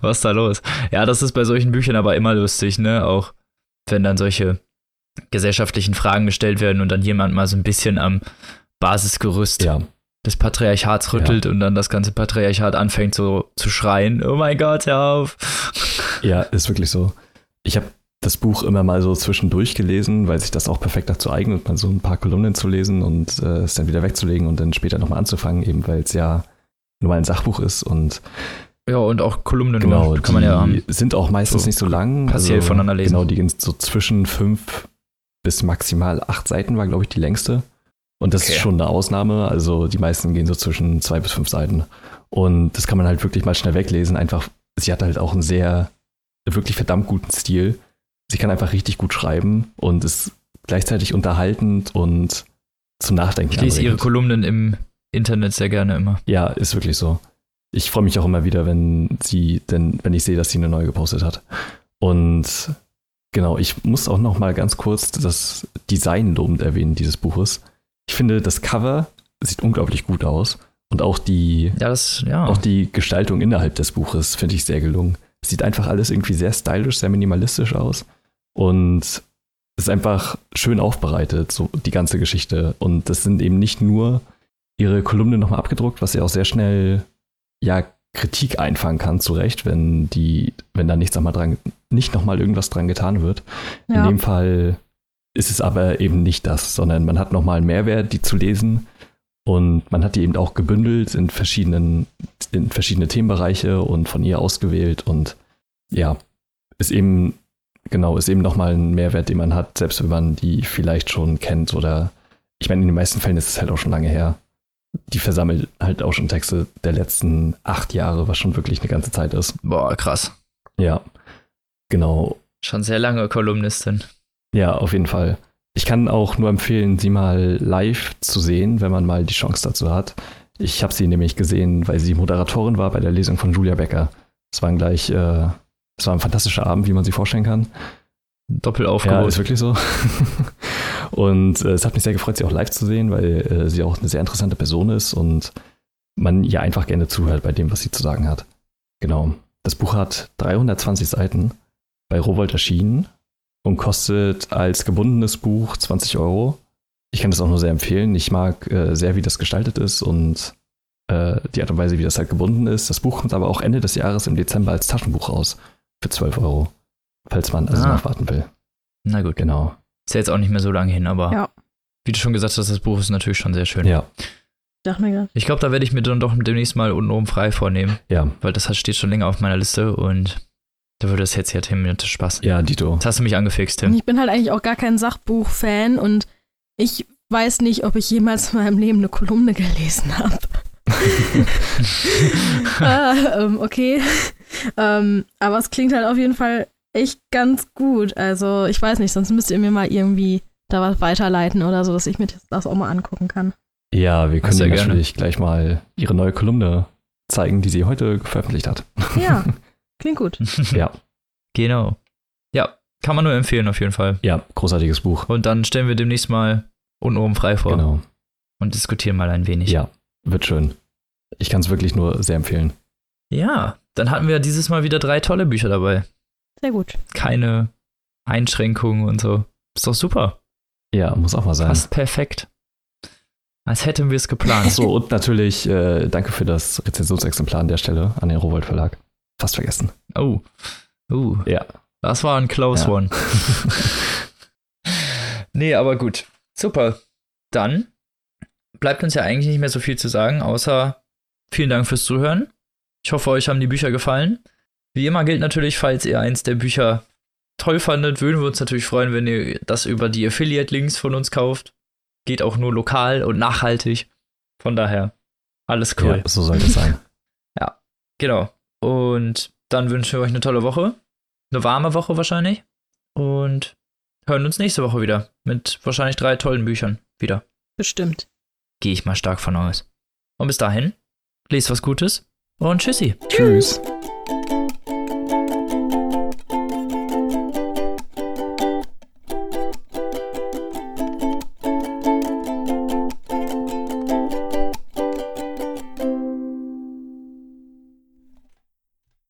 Was ist da los? Ja, das ist bei solchen Büchern aber immer lustig, ne? Auch wenn dann solche gesellschaftlichen Fragen gestellt werden und dann jemand mal so ein bisschen am Basisgerüst ja des Patriarchats rüttelt ja. und dann das ganze Patriarchat anfängt so zu schreien, oh mein Gott, hör auf.
Ja, ist wirklich so. Ich habe das Buch immer mal so zwischendurch gelesen, weil sich das auch perfekt dazu eignet, mal so ein paar Kolumnen zu lesen und äh, es dann wieder wegzulegen und dann später nochmal anzufangen, eben weil es ja nur mal ein Sachbuch ist und
ja, und auch Kolumnen
genau, kann man ja sind auch meistens so nicht so lang.
Partiell also, voneinander lesen.
Genau, die gehen so zwischen fünf bis maximal acht Seiten war, glaube ich, die längste. Und das okay. ist schon eine Ausnahme. Also die meisten gehen so zwischen zwei bis fünf Seiten. Und das kann man halt wirklich mal schnell weglesen. Einfach, sie hat halt auch einen sehr, wirklich verdammt guten Stil. Sie kann einfach richtig gut schreiben und ist gleichzeitig unterhaltend und zum Nachdenken.
Ich lese ihre Kolumnen im Internet sehr gerne immer.
Ja, ist wirklich so. Ich freue mich auch immer wieder, wenn sie, denn wenn ich sehe, dass sie eine neue gepostet hat. Und genau, ich muss auch noch mal ganz kurz das Design lobend erwähnen dieses Buches. Ich finde, das Cover sieht unglaublich gut aus. Und auch die,
ja, das, ja.
auch die Gestaltung innerhalb des Buches finde ich sehr gelungen. Es sieht einfach alles irgendwie sehr stylisch, sehr minimalistisch aus. Und ist einfach schön aufbereitet, so die ganze Geschichte. Und das sind eben nicht nur ihre Kolumnen nochmal abgedruckt, was ja auch sehr schnell ja Kritik einfangen kann, zu Recht, wenn die, wenn da nichts nochmal dran, nicht nochmal irgendwas dran getan wird. Ja. In dem Fall ist es aber eben nicht das, sondern man hat nochmal einen Mehrwert, die zu lesen. Und man hat die eben auch gebündelt in verschiedenen, in verschiedene Themenbereiche und von ihr ausgewählt. Und ja, ist eben, genau, ist eben nochmal ein Mehrwert, den man hat, selbst wenn man die vielleicht schon kennt oder ich meine, in den meisten Fällen ist es halt auch schon lange her. Die versammelt halt auch schon Texte der letzten acht Jahre, was schon wirklich eine ganze Zeit ist.
Boah, krass.
Ja. Genau.
Schon sehr lange Kolumnistin.
Ja, auf jeden Fall. Ich kann auch nur empfehlen, sie mal live zu sehen, wenn man mal die Chance dazu hat. Ich habe sie nämlich gesehen, weil sie Moderatorin war bei der Lesung von Julia Becker. Es war gleich, äh, es war ein fantastischer Abend, wie man sich vorstellen kann.
Doppelaufgebot.
Ja, ist wirklich so. und äh, es hat mich sehr gefreut, sie auch live zu sehen, weil äh, sie auch eine sehr interessante Person ist und man ihr einfach gerne zuhört bei dem, was sie zu sagen hat. Genau. Das Buch hat 320 Seiten bei Rowold erschienen und kostet als gebundenes Buch 20 Euro. Ich kann das auch nur sehr empfehlen. Ich mag äh, sehr, wie das gestaltet ist und äh, die Art und Weise, wie das halt gebunden ist. Das Buch kommt aber auch Ende des Jahres im Dezember als Taschenbuch raus für 12 Euro, falls man also ah. nachwarten will.
Na gut.
Genau.
Ist ja jetzt auch nicht mehr so lange hin, aber
ja.
wie du schon gesagt hast, das Buch ist natürlich schon sehr schön.
Ja.
Ich glaube, da werde ich mir dann doch demnächst mal unten oben frei vornehmen.
Ja.
Weil das steht schon länger auf meiner Liste und da würde es jetzt ja Themen mit Spaß.
Ja, Dito.
Das hast du mich angefixt, Tim.
Ich bin halt eigentlich auch gar kein Sachbuch-Fan und ich weiß nicht, ob ich jemals in meinem Leben eine Kolumne gelesen habe. ah, ähm, okay. Ähm, aber es klingt halt auf jeden Fall echt ganz gut. Also, ich weiß nicht, sonst müsst ihr mir mal irgendwie da was weiterleiten oder so, dass ich mir das auch mal angucken kann.
Ja, wir können dir natürlich gleich mal ihre neue Kolumne zeigen, die sie heute veröffentlicht hat.
Ja, klingt gut.
ja.
Genau. Ja, kann man nur empfehlen auf jeden Fall.
Ja, großartiges Buch.
Und dann stellen wir demnächst mal untenrum frei vor.
Genau.
Und diskutieren mal ein wenig.
Ja, wird schön. Ich kann es wirklich nur sehr empfehlen.
Ja, dann hatten wir dieses Mal wieder drei tolle Bücher dabei.
Sehr gut.
Keine Einschränkungen und so. Ist doch super.
Ja, muss auch mal sein.
Fast perfekt. Als hätten wir es geplant.
So, und natürlich äh, danke für das Rezensionsexemplar an der Stelle an den Rowold Verlag. Fast vergessen.
Oh. Uh.
Ja.
Das war ein close ja. one. nee, aber gut. Super. Dann bleibt uns ja eigentlich nicht mehr so viel zu sagen, außer vielen Dank fürs Zuhören. Ich hoffe, euch haben die Bücher gefallen. Wie immer gilt natürlich, falls ihr eins der Bücher toll fandet, würden wir uns natürlich freuen, wenn ihr das über die Affiliate-Links von uns kauft geht auch nur lokal und nachhaltig. Von daher, alles cool.
Ja, so sollte es sein.
ja, genau. Und dann wünschen wir euch eine tolle Woche. Eine warme Woche wahrscheinlich. Und hören uns nächste Woche wieder. Mit wahrscheinlich drei tollen Büchern wieder.
Bestimmt.
Gehe ich mal stark von aus. Und bis dahin, lest was Gutes und tschüssi.
Tschüss.